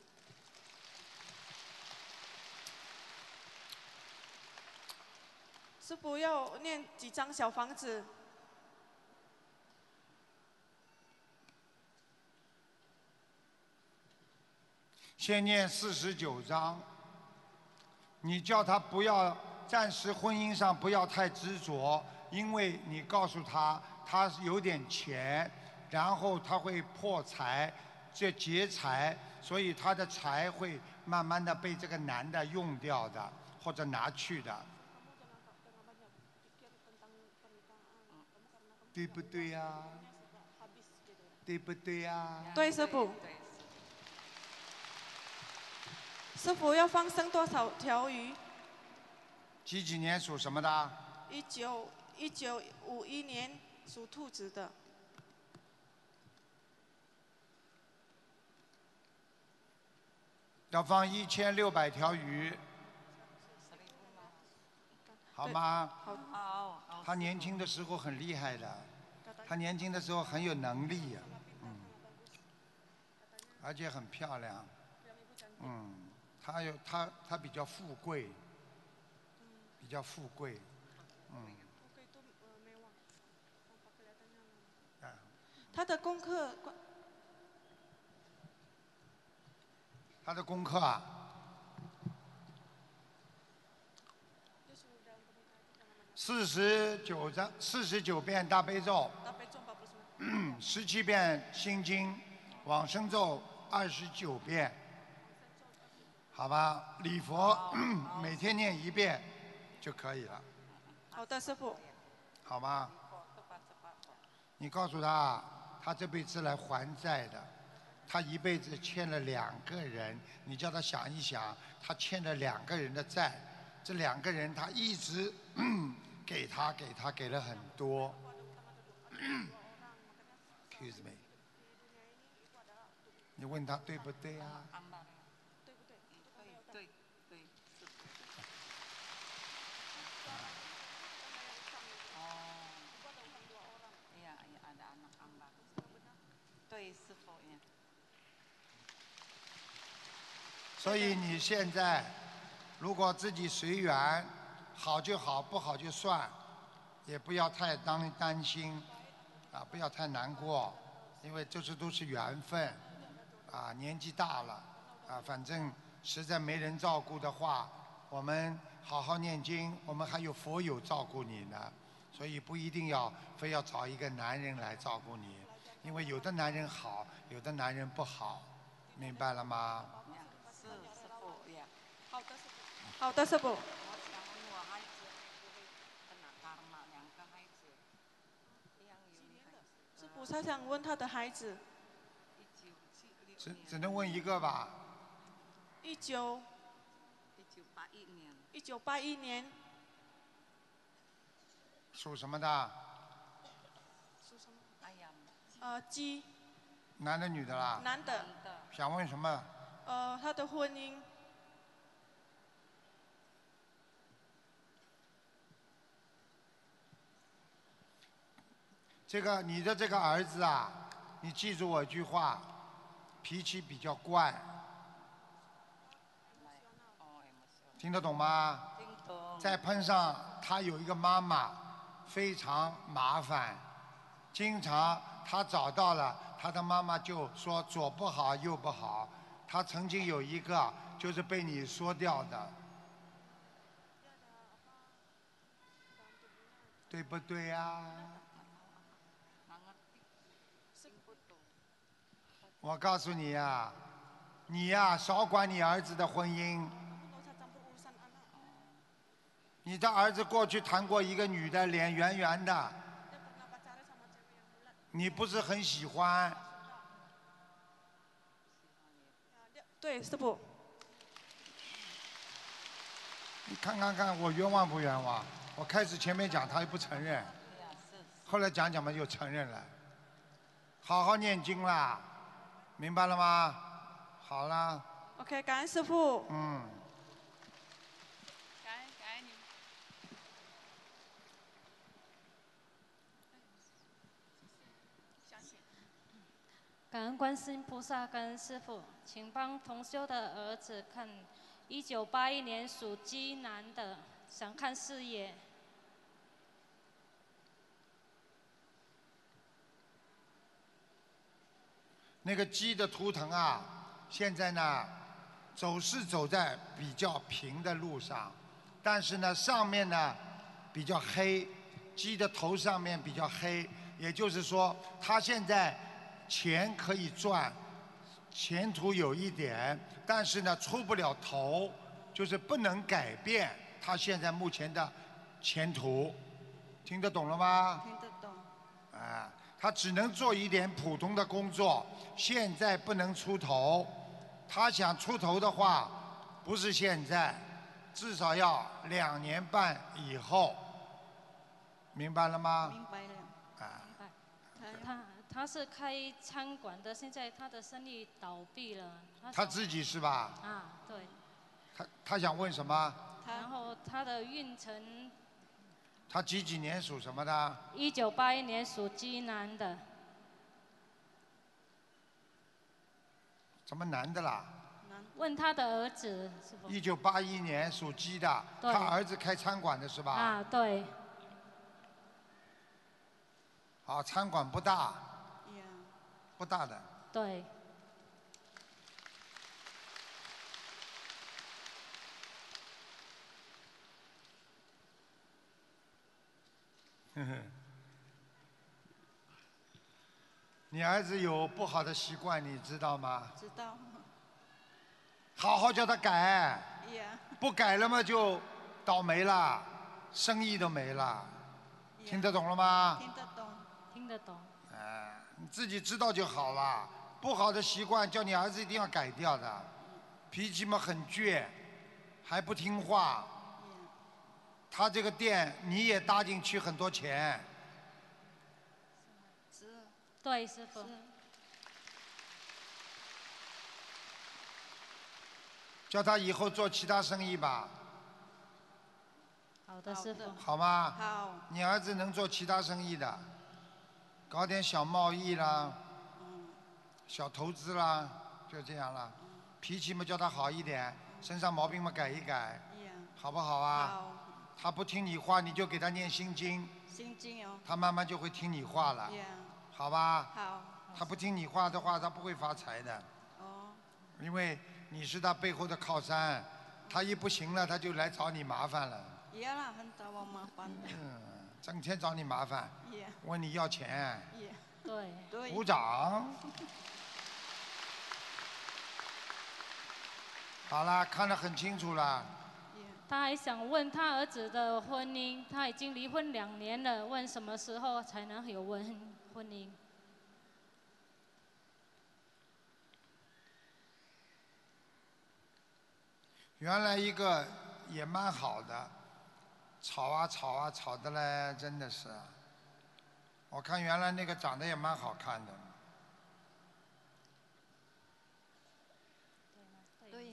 师傅要念几张小房子？先念四十九章，你叫他不要暂时婚姻上不要太执着，因为你告诉他他有点钱，然后他会破财，这劫财，所以他的财会慢慢的被这个男的用掉的，或者拿去的，对不对呀？对不对呀？对，师傅。师傅要放生多少条鱼？几几年属什么的？一九一九五一年属兔子的。要放一千六百条鱼，好吗？好。他年轻的时候很厉害的，他年轻的时候很有能力，嗯，而且很漂亮，嗯。他有他他比较富贵，比较富贵，嗯。他的功课，他的功课啊，四十九章，四十九遍大悲咒，十七遍心经，往生咒二十九遍。好吧，礼佛每天念一遍就可以了。好的，师傅。好吧？你告诉他，他这辈子来还债的，他一辈子欠了两个人，你叫他想一想，他欠了两个人的债，这两个人他一直 给他给他给了很多。Excuse me，你问他对不对啊？所以你现在，如果自己随缘，好就好，不好就算，也不要太担担心，啊，不要太难过，因为这些都是缘分，啊，年纪大了，啊，反正实在没人照顾的话，我们好好念经，我们还有佛友照顾你呢，所以不一定要非要找一个男人来照顾你，因为有的男人好，有的男人不好，明白了吗？好的，师傅。师傅，他想问他的孩子。只只能问一个吧。一九。一九八一年。一九八一年。属什么的？属什么？哎呀。呃，鸡。男的，女的啦？男的。想问什么？呃，他的婚姻。这个你的这个儿子啊，你记住我一句话，脾气比较怪，听得懂吗？听懂。再碰上他有一个妈妈，非常麻烦，经常他找到了，他的妈妈就说左不好右不好。他曾经有一个就是被你说掉的，对不对呀、我告诉你呀、你呀、少管你儿子的婚姻。你的儿子过去谈过一个女的，脸圆圆的，你不是很喜欢？对，师傅。你看看看我冤枉不冤枉？我开始前面讲他又不承认，后来讲讲嘛又承认了。好好念经啦，明白了吗？好啦，OK，感恩师傅。嗯，感恩感恩你。感恩观世音菩萨，感恩师傅，请帮同修的儿子看，一九八一年属鸡男的，想看事业。那个鸡的图腾啊，现在呢，走是走在比较平的路上，但是呢，上面呢比较黑，鸡的头上面比较黑，也就是说，它现在钱可以赚，前途有一点，但是呢，出不了头，就是不能改变它现在目前的前途，听得懂了吗？听得懂。啊，他只能做一点普通的工作，现在不能出头。他想出头的话，不是现在，至少要两年半以后，明白了吗？明白了。啊，他他是开餐馆的，现在他的生意倒闭了。他想自己是吧？啊，对。他他想问什么？然后他的运程，他几几年属什么的？一九八一年属鸡男的，什么男的啦？问他的儿子是否？一九八一年属鸡的，对他儿子开餐馆的是吧？啊，对。好，餐馆不大，不大的。对。呵呵，你儿子有不好的习惯，你知道吗？知道。好好叫他改，呀。不改了嘛就倒霉了，生意都没了。听得懂了吗？听得懂。听得懂。哎，你自己知道就好了。不好的习惯叫你儿子一定要改掉的，脾气嘛很倔，还不听话。他这个店你也搭进去很多钱，是。对，师傅。叫他以后做其他生意吧，好的，师傅。好吗？好。你儿子能做其他生意的，搞点小贸易啦，小投资啦，就这样了。脾气嘛叫他好一点，身上毛病嘛改一改，好不好啊？好。他不听你话，你就给他念心经，心经哦。他慢慢就会听你话了，呀。好吧？好。他不听你话的话，他不会发财的，哦。因为你是他背后的靠山，他一不行了，他就来找你麻烦了，呀啦，很找我麻烦的。嗯，整天找你麻烦，呀。问你要钱，呀。对。对。鼓掌。好啦，看得很清楚了，他还想问他儿子的婚姻，他已经离婚两年了，问什么时候才能有婚婚姻？原来一个也蛮好的，吵啊吵啊吵的嘞，真的是。我看原来那个长得也蛮好看的，对。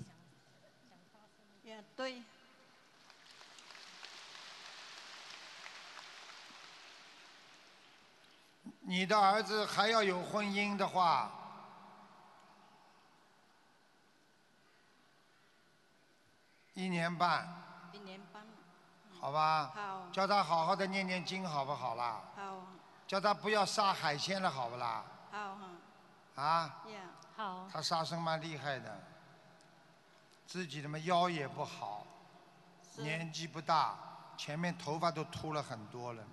呀，对。你的儿子还要有婚姻的话，一年半，一年半。好吧？好。叫他好好的念念经，好不好啦？好。叫他不要杀海鲜了，好不啦？好哈。啊？呀。好。他杀生蛮厉害的，自己他妈腰也不好，年纪不大，前面头发都秃了很多了。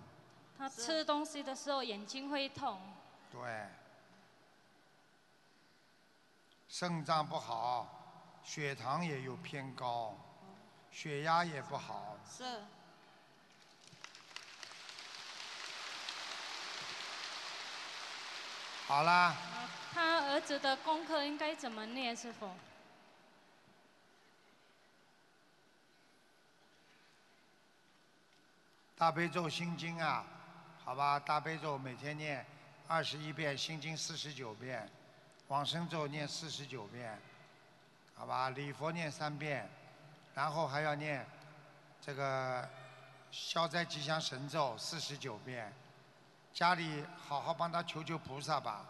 他吃东西的时候眼睛会痛，对，肾脏不好，血糖也有偏高，血压也不好。是。好啦，他儿子的功课应该怎么念，师傅？大悲咒心经啊，好吧，大悲咒每天念二十一遍，心经四十九遍，往生咒念四十九遍，好吧，礼佛念三遍，然后还要念这个消灾吉祥神咒四十九遍，家里好好帮他求求菩萨吧，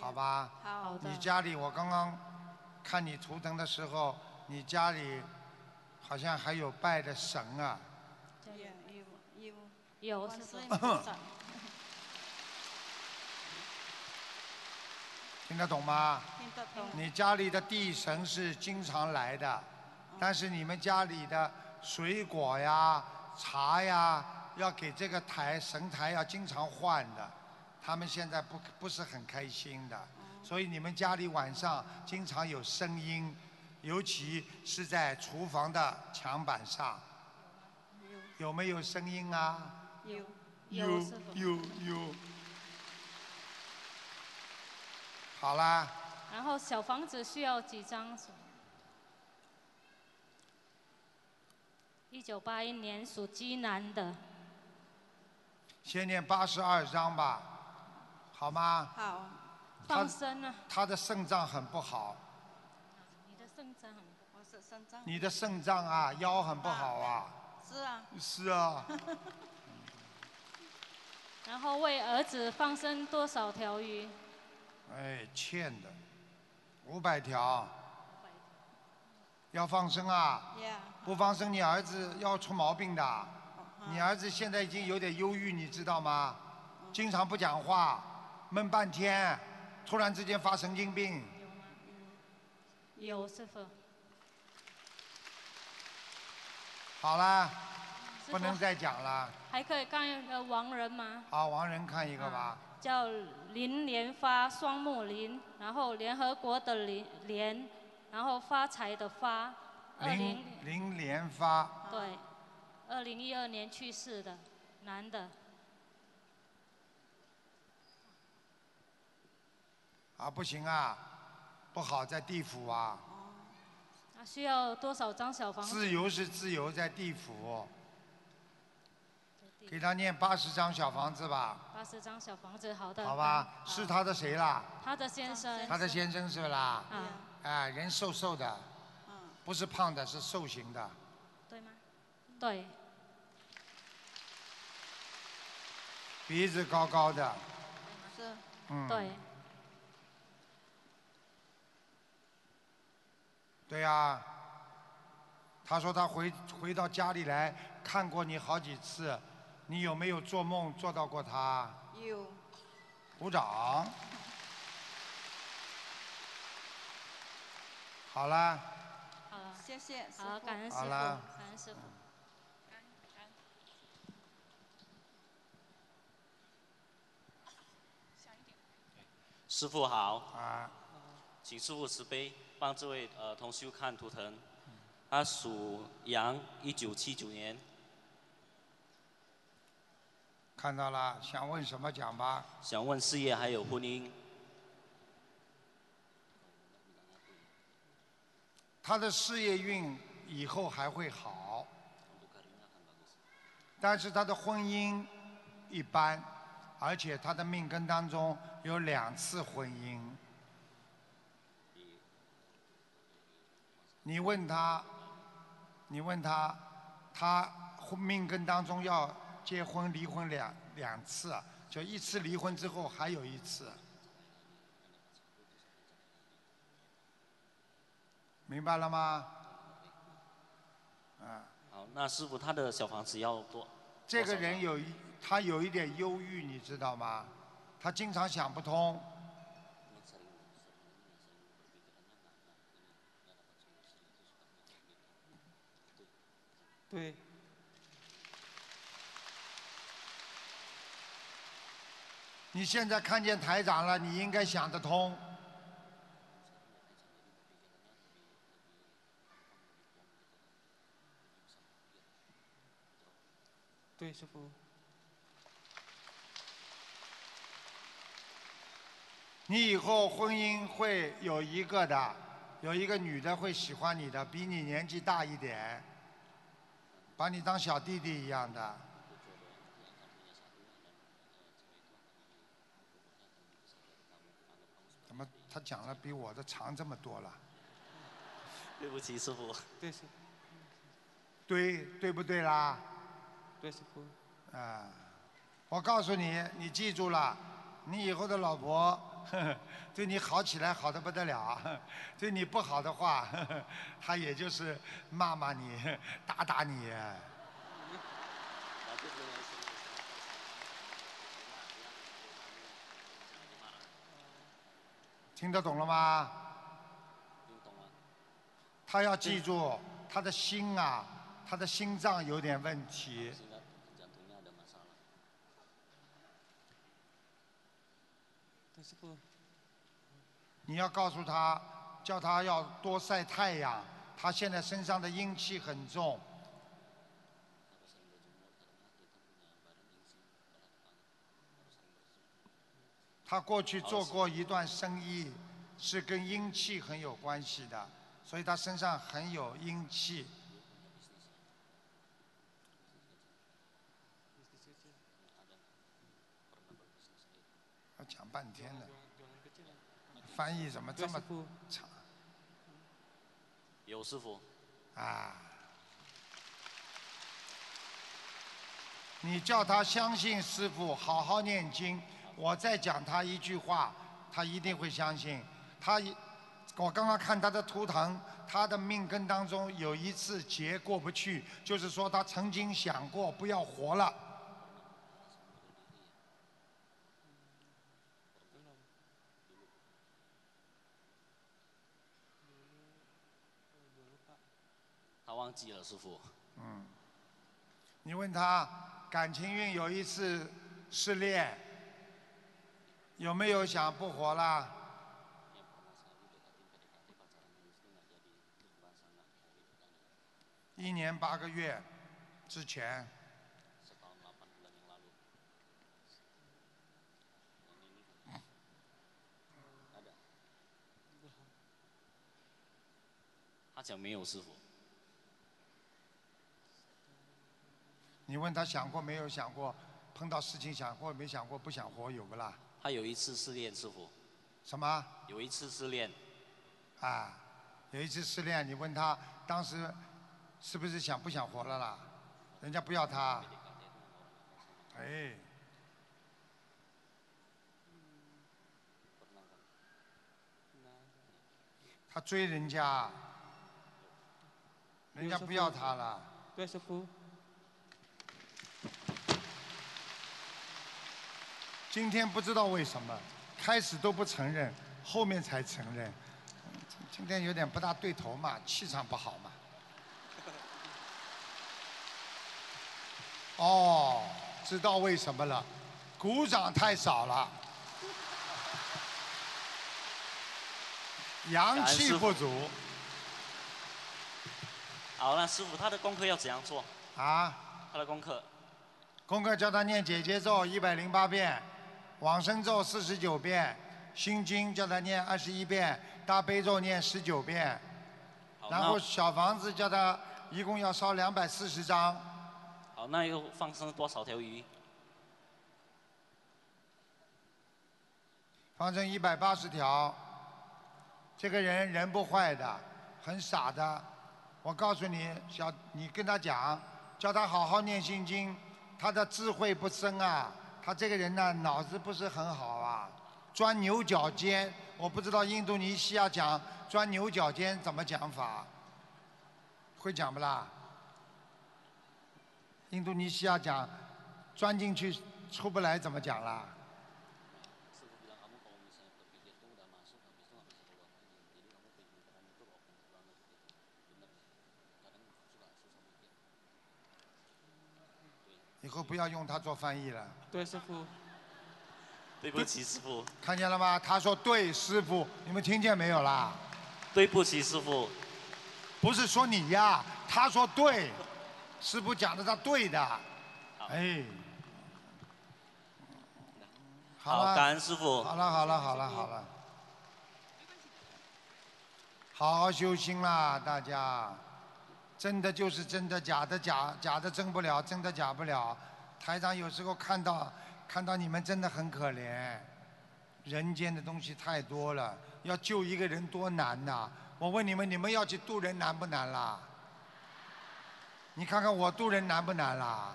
好吧？好你家里我刚刚看你图腾的时候，你家里好像还有拜的神啊。有。听得懂吗？听得懂。你家里的地神是经常来的，但是你们家里的水果呀、茶呀，要给这个台神台要经常换的，他们现在不不是很开心的，所以你们家里晚上经常有声音，尤其是在厨房的墙板上，有没有声音啊？有。有有有。好啦，然后小房子需要几张？一九八一年属鸡男的，先念八十二章吧，好吗？好。他放生啊。他的肾脏很不好，你的肾脏很不好是肾脏。你的肾脏啊腰很不好啊。是啊。是啊。然后为儿子放生多少条鱼？哎，欠的，五百条。要放生啊！不放生，你儿子要出毛病的。你儿子现在已经有点忧郁，你知道吗？经常不讲话，闷半天，突然之间发神经病。有师傅。好啦，不能再讲了。还可以看一个亡人吗？好，亡人看一个吧。叫林莲发，双木林，然后联合国的林联，然后发财的发，林林连发，对，二零一二年去世的男的，啊不行啊，不好在地府啊。啊需要多少张小房子？自由是自由，在地府。给他念八十张小房子吧，八十张小房子，好的。好吧？是他的谁啦？他的先生。他的先生是不啦？啊。哎，人瘦瘦的，不是胖的，是瘦型的。对吗？对。鼻子高高的。是。嗯。对。对呀。他说他回回到家里来看过你好几次，你有没有做梦做到过他？有。鼓掌。好啦，好了。谢谢师好，傅感恩师傅，好了感恩师傅。师傅好。啊。请师傅慈悲帮这位呃同修看图腾，他属羊，一九七九年。看到了，想问什么讲吧。想问事业还有婚姻。他的事业运以后还会好，但是他的婚姻一般，而且他的命根当中有两次婚姻。你问他，你问他，他婚命根当中要结婚离婚两两次，就一次离婚之后还有一次。明白了吗？啊，好，那师傅他的小房子要多这个人有一他有一点忧郁，你知道吗？他经常想不通。对，你现在看见台长了，你应该想得通。对，师傅。你以后婚姻会有一个的，有一个女的会喜欢你的，比你年纪大一点，把你当小弟弟一样的。怎么他讲了比我的长这么多了？对不起，师傅。对，师对对不对啦？对，师傅。啊，我告诉你，你记住了，你以后的老婆呵呵 对你好起来好的不得了，呵 对你不好的话，呵 呵她也就是骂骂你，打打你。听得懂了吗？他要记住，他的心啊，他的心脏有点问题。你要告诉他，叫他要多晒太阳。他现在身上的阴气很重。他过去做过一段生意，是跟阴气很有关系的，所以他身上很有阴气。要讲半天了，翻译怎么这么长？有师傅。啊！你叫他相信师傅，好好念经。我再讲他一句话，他一定会相信。他一，我刚刚看他的图腾，他的命根当中有一次劫过不去，就是说他曾经想过不要活了。他忘记了，师傅。嗯，你问他感情运有一次失恋，有没有想不活啦？一年八个月之前，他讲没有师傅。你问他想过没有想过，碰到事情想过没想过，不想活有不啦？他有一次失恋，师傅。什么？有一次失恋。啊，有一次失恋，你问他当时是不是想不想活了啦？人家不要他。哎，他追人家，人家不要他了。对，师傅。今天不知道为什么，开始都不承认，后面才承认。今天有点不大对头嘛，气场不好嘛。哦，知道为什么了，鼓掌太少了，阳气不足。好，那师傅他的功课要怎样做？啊？他的功课。功课叫他念姐姐咒一百零八遍，往生咒四十九遍，心经叫他念二十一遍，大悲咒念十九遍，然后小房子叫他一共要烧两百四十张。好，那又放生多少条鱼？放生一百八十条。这个人人不坏的，很傻的。我告诉你，小你跟他讲，叫他好好念心经。他的智慧不深啊，他这个人呢，脑子不是很好啊，钻牛角尖。我不知道印度尼西亚讲钻牛角尖怎么讲法，会讲不啦？印度尼西亚讲钻进去出不来怎么讲啦？以后不要用它做翻译了。对，师傅。对不起，师傅。看见了吗？他说对，师傅，你们听见没有啦？对不起，师傅。不是说你呀，他说对，师傅讲的他对的。哎，好了，感恩师傅。好了好了好了好了，好好修心啦，大家。真的就是真的，假的假，假的真不了，真的假不了。台长有时候看到看到你们真的很可怜，人间的东西太多了，要救一个人多难呐！我问你们，你们要去渡人难不难啦？你看看我渡人难不难啦？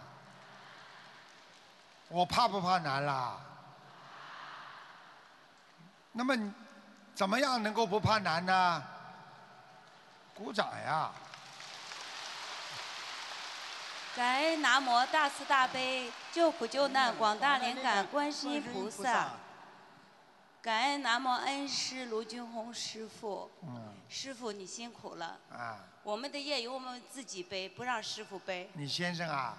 我怕不怕难啦？那么怎么样能够不怕难呢？鼓掌呀！感恩南无大慈大悲救苦救难广大灵感观世音菩萨，感恩南无恩师卢俊红师傅。嗯。师傅你辛苦了。啊。我们的业由我们自己背，不让师傅背。你先生啊？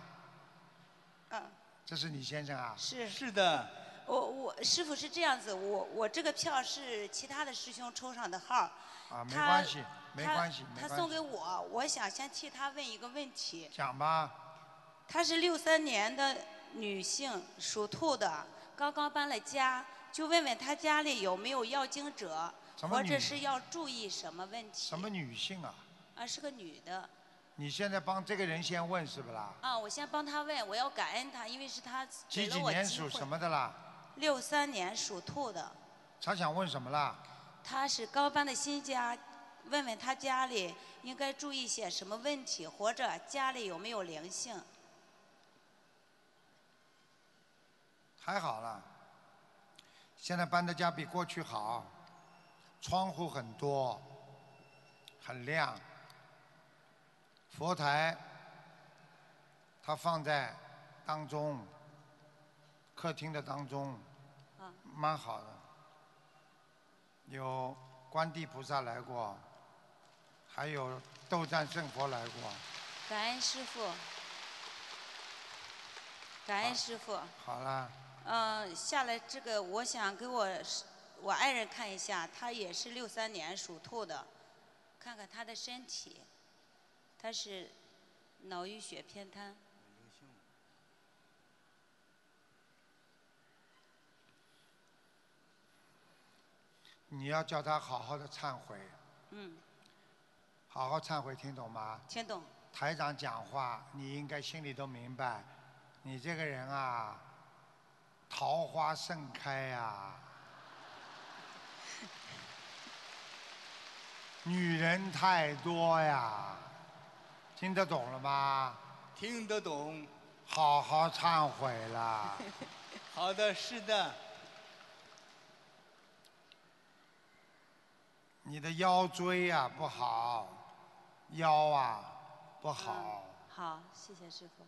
嗯。这是你先生啊？是。是的。我我师傅是这样子，我我这个票是其他的师兄抽上的号。啊，没关系，没关系，没关系。他送给我，我想先替他问一个问题。讲吧。她是六三年的女性，属兔的，刚刚搬了家，就问问她家里有没有要经者，或者是要注意什么问题？什么女性啊？啊，是个女的。你现在帮这个人先问是不啦？啊，我先帮他问，我要感恩他，因为是他给了几几年。属什么的啦？六三年属兔的，他想问什么啦？他是刚搬的新家，问问他家里应该注意些什么问题，或者家里有没有灵性？还好了，现在搬的家比过去好，窗户很多，很亮，佛台它放在当中，客厅的当中，蛮好的。有观地菩萨来过，还有斗战胜佛来过。感恩师傅，感恩师傅。好了，嗯，下来这个，我想给我我爱人看一下，他也是六三年属兔的，看看他的身体，他是脑淤血偏瘫。你要叫他好好的忏悔，嗯，好好忏悔，听懂吗？听懂。台长讲话，你应该心里都明白，你这个人啊，桃花盛开呀、女人太多呀，听得懂了吗？听得懂。好好忏悔啦。好的，是的。你的腰椎呀、不好，腰啊不好。好，谢谢师傅。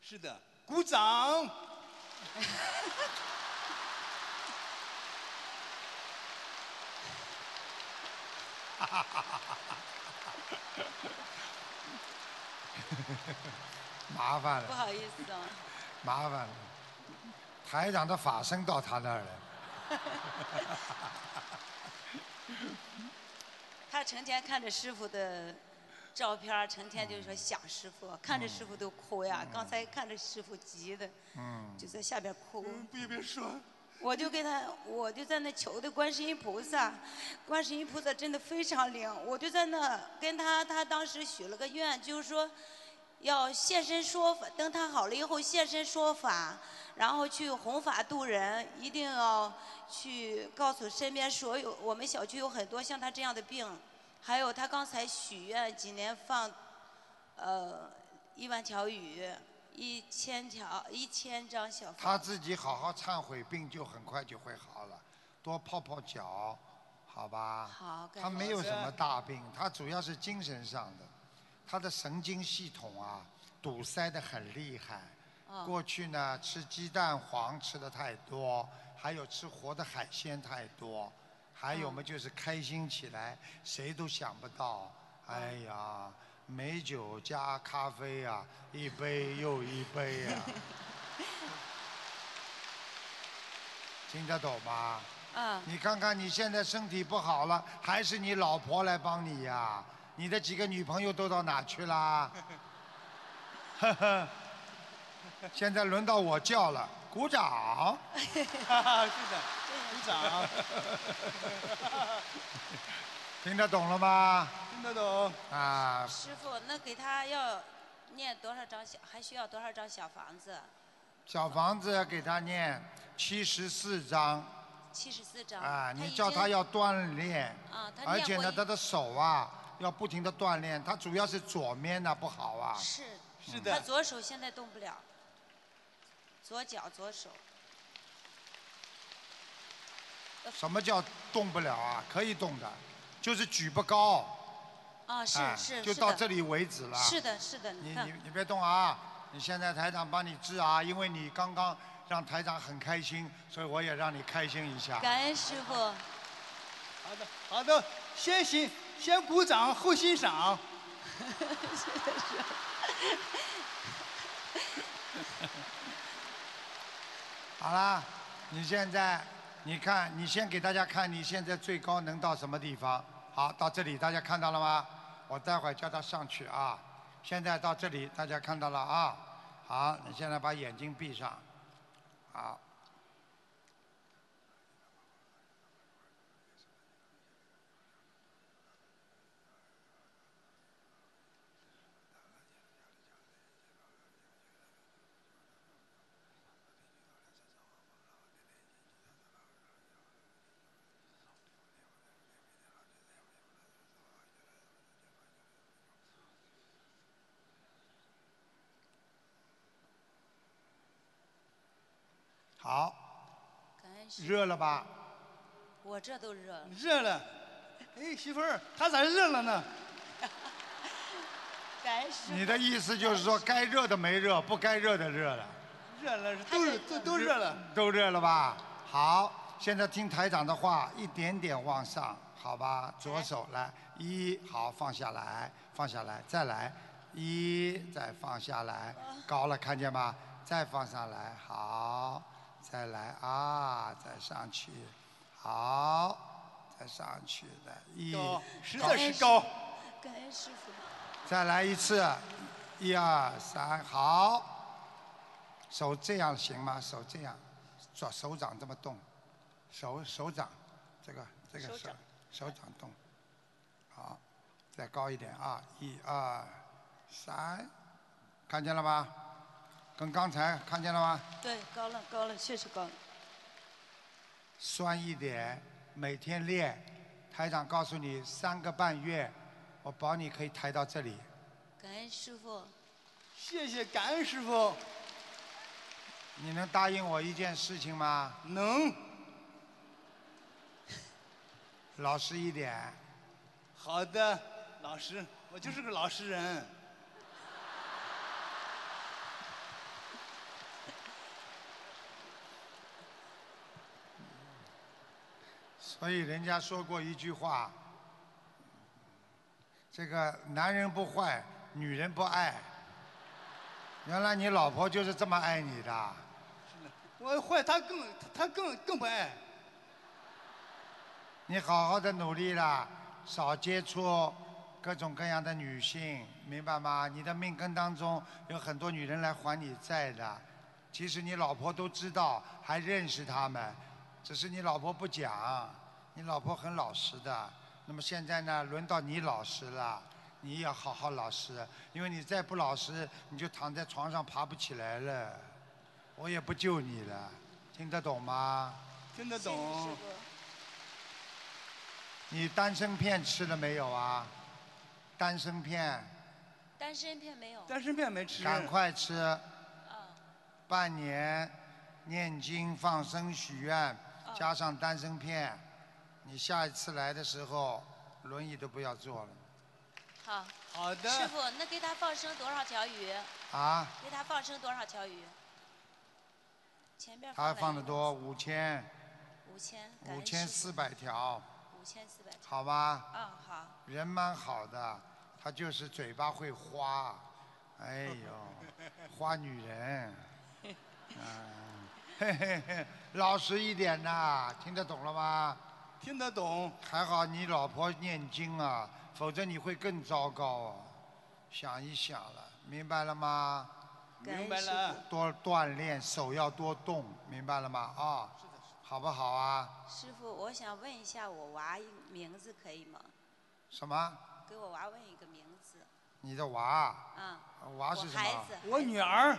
是的，鼓掌。麻烦了。不好意思啊。麻烦了，台长的法身到他那儿了。他成天看着师傅的照片儿，成天就说想师傅，看着师傅都哭呀。刚才看着师傅急的，嗯。就在下边哭。别别说。我就给他，我就在那求的观世音菩萨，观世音菩萨真的非常灵。我就在那跟他，他当时许了个愿，就是说要现身说法，等他好了以后现身说法，然后去弘法度人，一定要去告诉身边所有我们小区有很多像他这样的病，还有他刚才许愿今年放，呃，一万条鱼，一千条一千张小。他自己好好忏悔，病就很快就会好了。多泡泡脚，好吧？好感他没有什么大病，他主要是精神上的。他的神经系统啊堵塞的很厉害。哦过去呢，吃鸡蛋黄吃的太多，还有吃活的海鲜太多，还有嘛就是开心起来，谁都想不到，哎呀，美酒加咖啡啊，一杯又一杯呀、听得懂吗？嗯你看看你现在身体不好了，还是你老婆来帮你呀、你的几个女朋友都到哪去啦？呵呵，现在轮到我叫了，鼓掌。是的，鼓掌。听得懂了吗？听得懂。啊，师傅，那给他要念多少张小，还需要多少张小房子？小房子给他念七十四张七十四张。啊，你叫他要锻炼，啊，他而且呢，他的手啊要不停的锻炼，他主要是左面呢不好啊。是是的他左手现在动不了，左脚左手。什么叫动不了啊？可以动的，就是举不高。啊，是哎是就是到这里为止了。是的，是的，你看你你别动啊！你现在台长帮你治啊，因为你刚刚让台长很开心，所以我也让你开心一下。感恩师傅。好的，好的，先欣先鼓掌后欣赏。好啦，你现在你看，你先给大家看你现在最高能到什么地方。好，到这里大家看到了吗？我待会儿叫他上去啊。现在到这里大家看到了啊。好，你现在把眼睛闭上。好。好。热了吧？我这都热了。热了，哎，媳妇儿，他咋热了呢？你的意思就是说，该热的没热，不该热的热了。热了，都是都都热了。都热了吧？好，现在听台长的话，一点点往上，好吧？左手来，一，好，放下来，放下来，再来，一，再放下来，高了，看见吗？再放上来，好，再来啊，再上去，好，再上去的，一高，实在是高。感恩师傅。再来一次，一二三，好。手这样行吗？手这样，手手掌这么动，手手掌，这个这个手手掌动，好，再高一点啊！一二三，看见了吗？跟刚才看见了吗？对，高了高了，确实高了。酸一点，每天练。台长告诉你，三个半月，我保你可以抬到这里。感恩师傅。谢谢，感恩师傅。你能答应我一件事情吗？能。老实一点。好的，老师，我就是个老实人。所以人家说过一句话：这个男人不坏，女人不爱。原来你老婆就是这么爱你的。我坏，他更他更更不爱。你好好的努力啦，少接触各种各样的女性，明白吗？你的命根当中有很多女人来还你债的，其实你老婆都知道，还认识她们，只是你老婆不讲。你老婆很老实的，那么现在呢，轮到你老实了，你也要好好老实，因为你再不老实，你就躺在床上爬不起来了，我也不救你了，听得懂吗？听得懂。你丹参片吃了没有啊？丹参片，丹参片没有。丹参片没吃。赶快吃。嗯半年念经放生许愿，加上丹参片，你下一次来的时候，轮椅都不要坐了。好。好的师傅，那给他放生多少条鱼？啊，给他放生多少条鱼？前边他放的多，五千，五千，五千四百条，五千四百条。好吧？嗯，好。人蛮好的，他就是嘴巴会花，哎呦，花女人，嗯，嘿嘿嘿，老实一点呐，听得懂了吗？听得懂。还好你老婆念经啊，否则你会更糟糕啊。想一想了，明白了吗？明白了多锻炼，手要多动，明白了吗？啊，好不好啊？师傅，我想问一下我娃名字可以吗？什么？给我娃问一个名字。你的娃？嗯。娃是什么？我孩子。我女儿。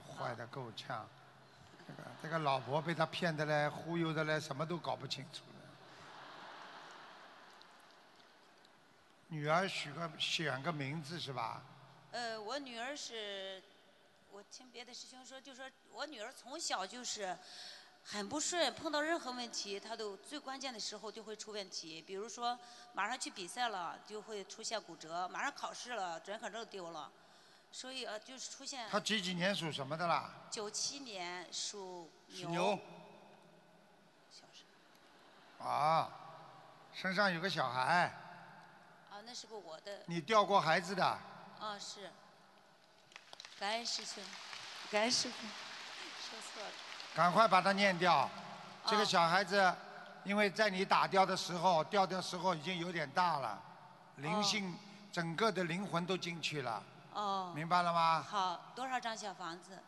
坏的够呛，这个这个老婆被他骗的嘞，忽悠的嘞，什么都搞不清楚了。女儿许个选个名字是吧？呃，我女儿是，我听别的师兄说，就说我女儿从小就是很不顺，碰到任何问题，她都最关键的时候就会出问题。比如说，马上去比赛了，就会出现骨折；马上考试了，准考证丢了。所以呃，就是出现。他几几年属什么的啦？九七年属牛。属牛。啊，身上有个小孩，啊，那是不我的。你掉过孩子的，啊，是。感恩师兄，感恩师傅，说错了。赶快把它念掉。这个啊小孩子，因为在你打掉的时候，掉的时候已经有点大了，灵性整个的灵魂都进去了，哦。明白了吗？好，多少张小房子？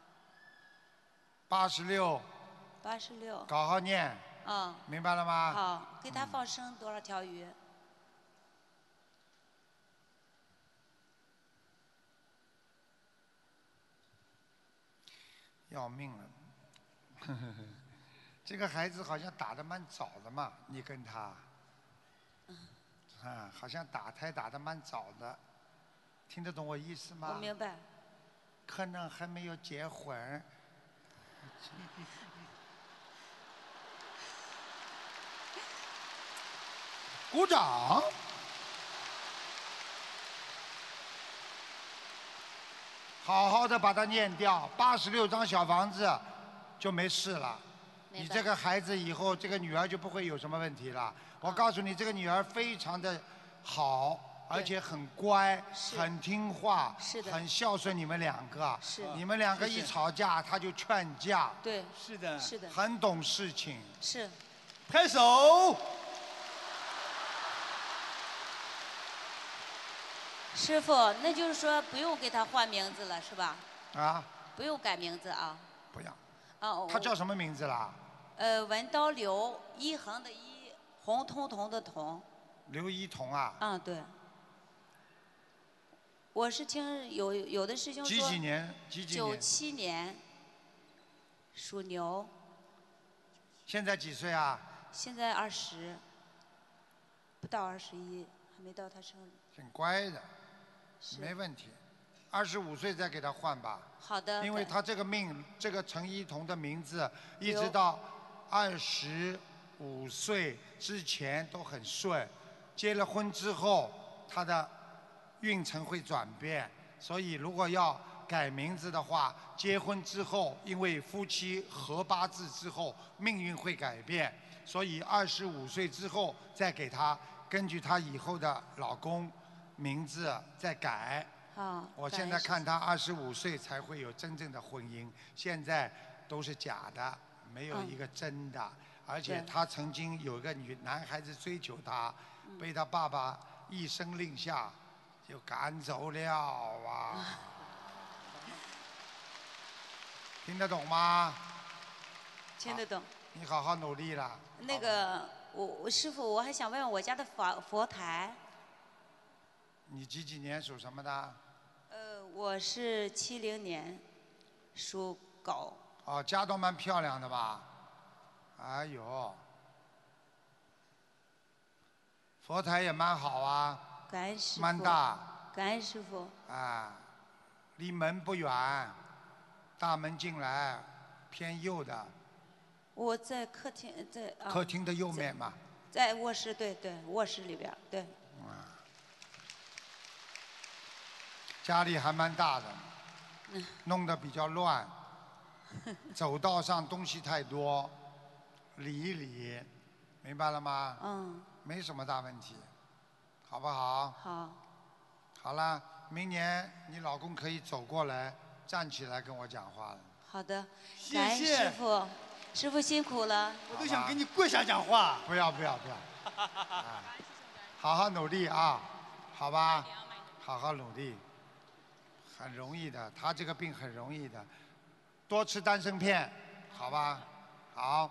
八十六，八十六。搞好念，嗯。明白了吗？好，给他放生多少条鱼？要命了！这个孩子好像打得蛮早的嘛，你跟他，啊，好像打胎打得蛮早的，听得懂我意思吗？我明白。可能还没有结婚。鼓掌。好好的把它念掉，八十六张小房子就没事了。你这个孩子以后，这个女儿就不会有什么问题了。我告诉你，这个女儿非常的好，而且很乖，很听话，很孝顺你们两个。是你们两个一吵架，他就劝架。对。是的。是的。很懂事情。是。拍手。师傅，那就是说不用给他换名字了，是吧？啊，不用改名字啊。不要。哦。他叫什么名字啦？呃，文刀刘，一横的一，红彤彤的彤。刘一彤啊。嗯，对。我是听有有的师兄说。几几年？几几九？七年。属牛，现在几岁啊？现在二十，不到二十一，还没到他生日。挺乖的，没问题。二十五岁再给他换吧。好的。因为他这个命，这个陈一彤的名字，一直到二十五岁之前都很顺，结了婚之后，他的运程会转变。所以如果要改名字的话，结婚之后，因为夫妻合八字之后，命运会改变。所以二十五岁之后再给他，根据他以后的老公名字再改。啊。我现在看他二十五岁才会有真正的婚姻，现在都是假的，没有嗯一个真的。而且对他曾经有个女男孩子追求他，嗯被他爸爸一声令下就赶走了啊！听得懂吗？听得懂。你好好努力了。那个，我我师傅，我还想问问我家的佛佛台，你几几年属什么的？呃，我是七零年，属狗。哦，家都蛮漂亮的吧？哎呦，佛台也蛮好啊。感恩师傅。蛮大。感恩师傅。啊，离门不远，大门进来偏右的。我在客厅，在啊。客厅的右面嘛。在卧室，对对，卧室里边儿，对。家里还蛮大的，嗯弄得比较乱，走道上东西太多，理一理，明白了吗？嗯。没什么大问题，好不好？好。好了，明年你老公可以走过来，站起来跟我讲话了。好的，谢感恩谢师傅，师傅辛苦了。我都想给你跪下讲话。不要不要不要，啊好好努力啊，好吧？好好努力，很容易的，他这个病很容易的，多吃丹参片，好吧？好，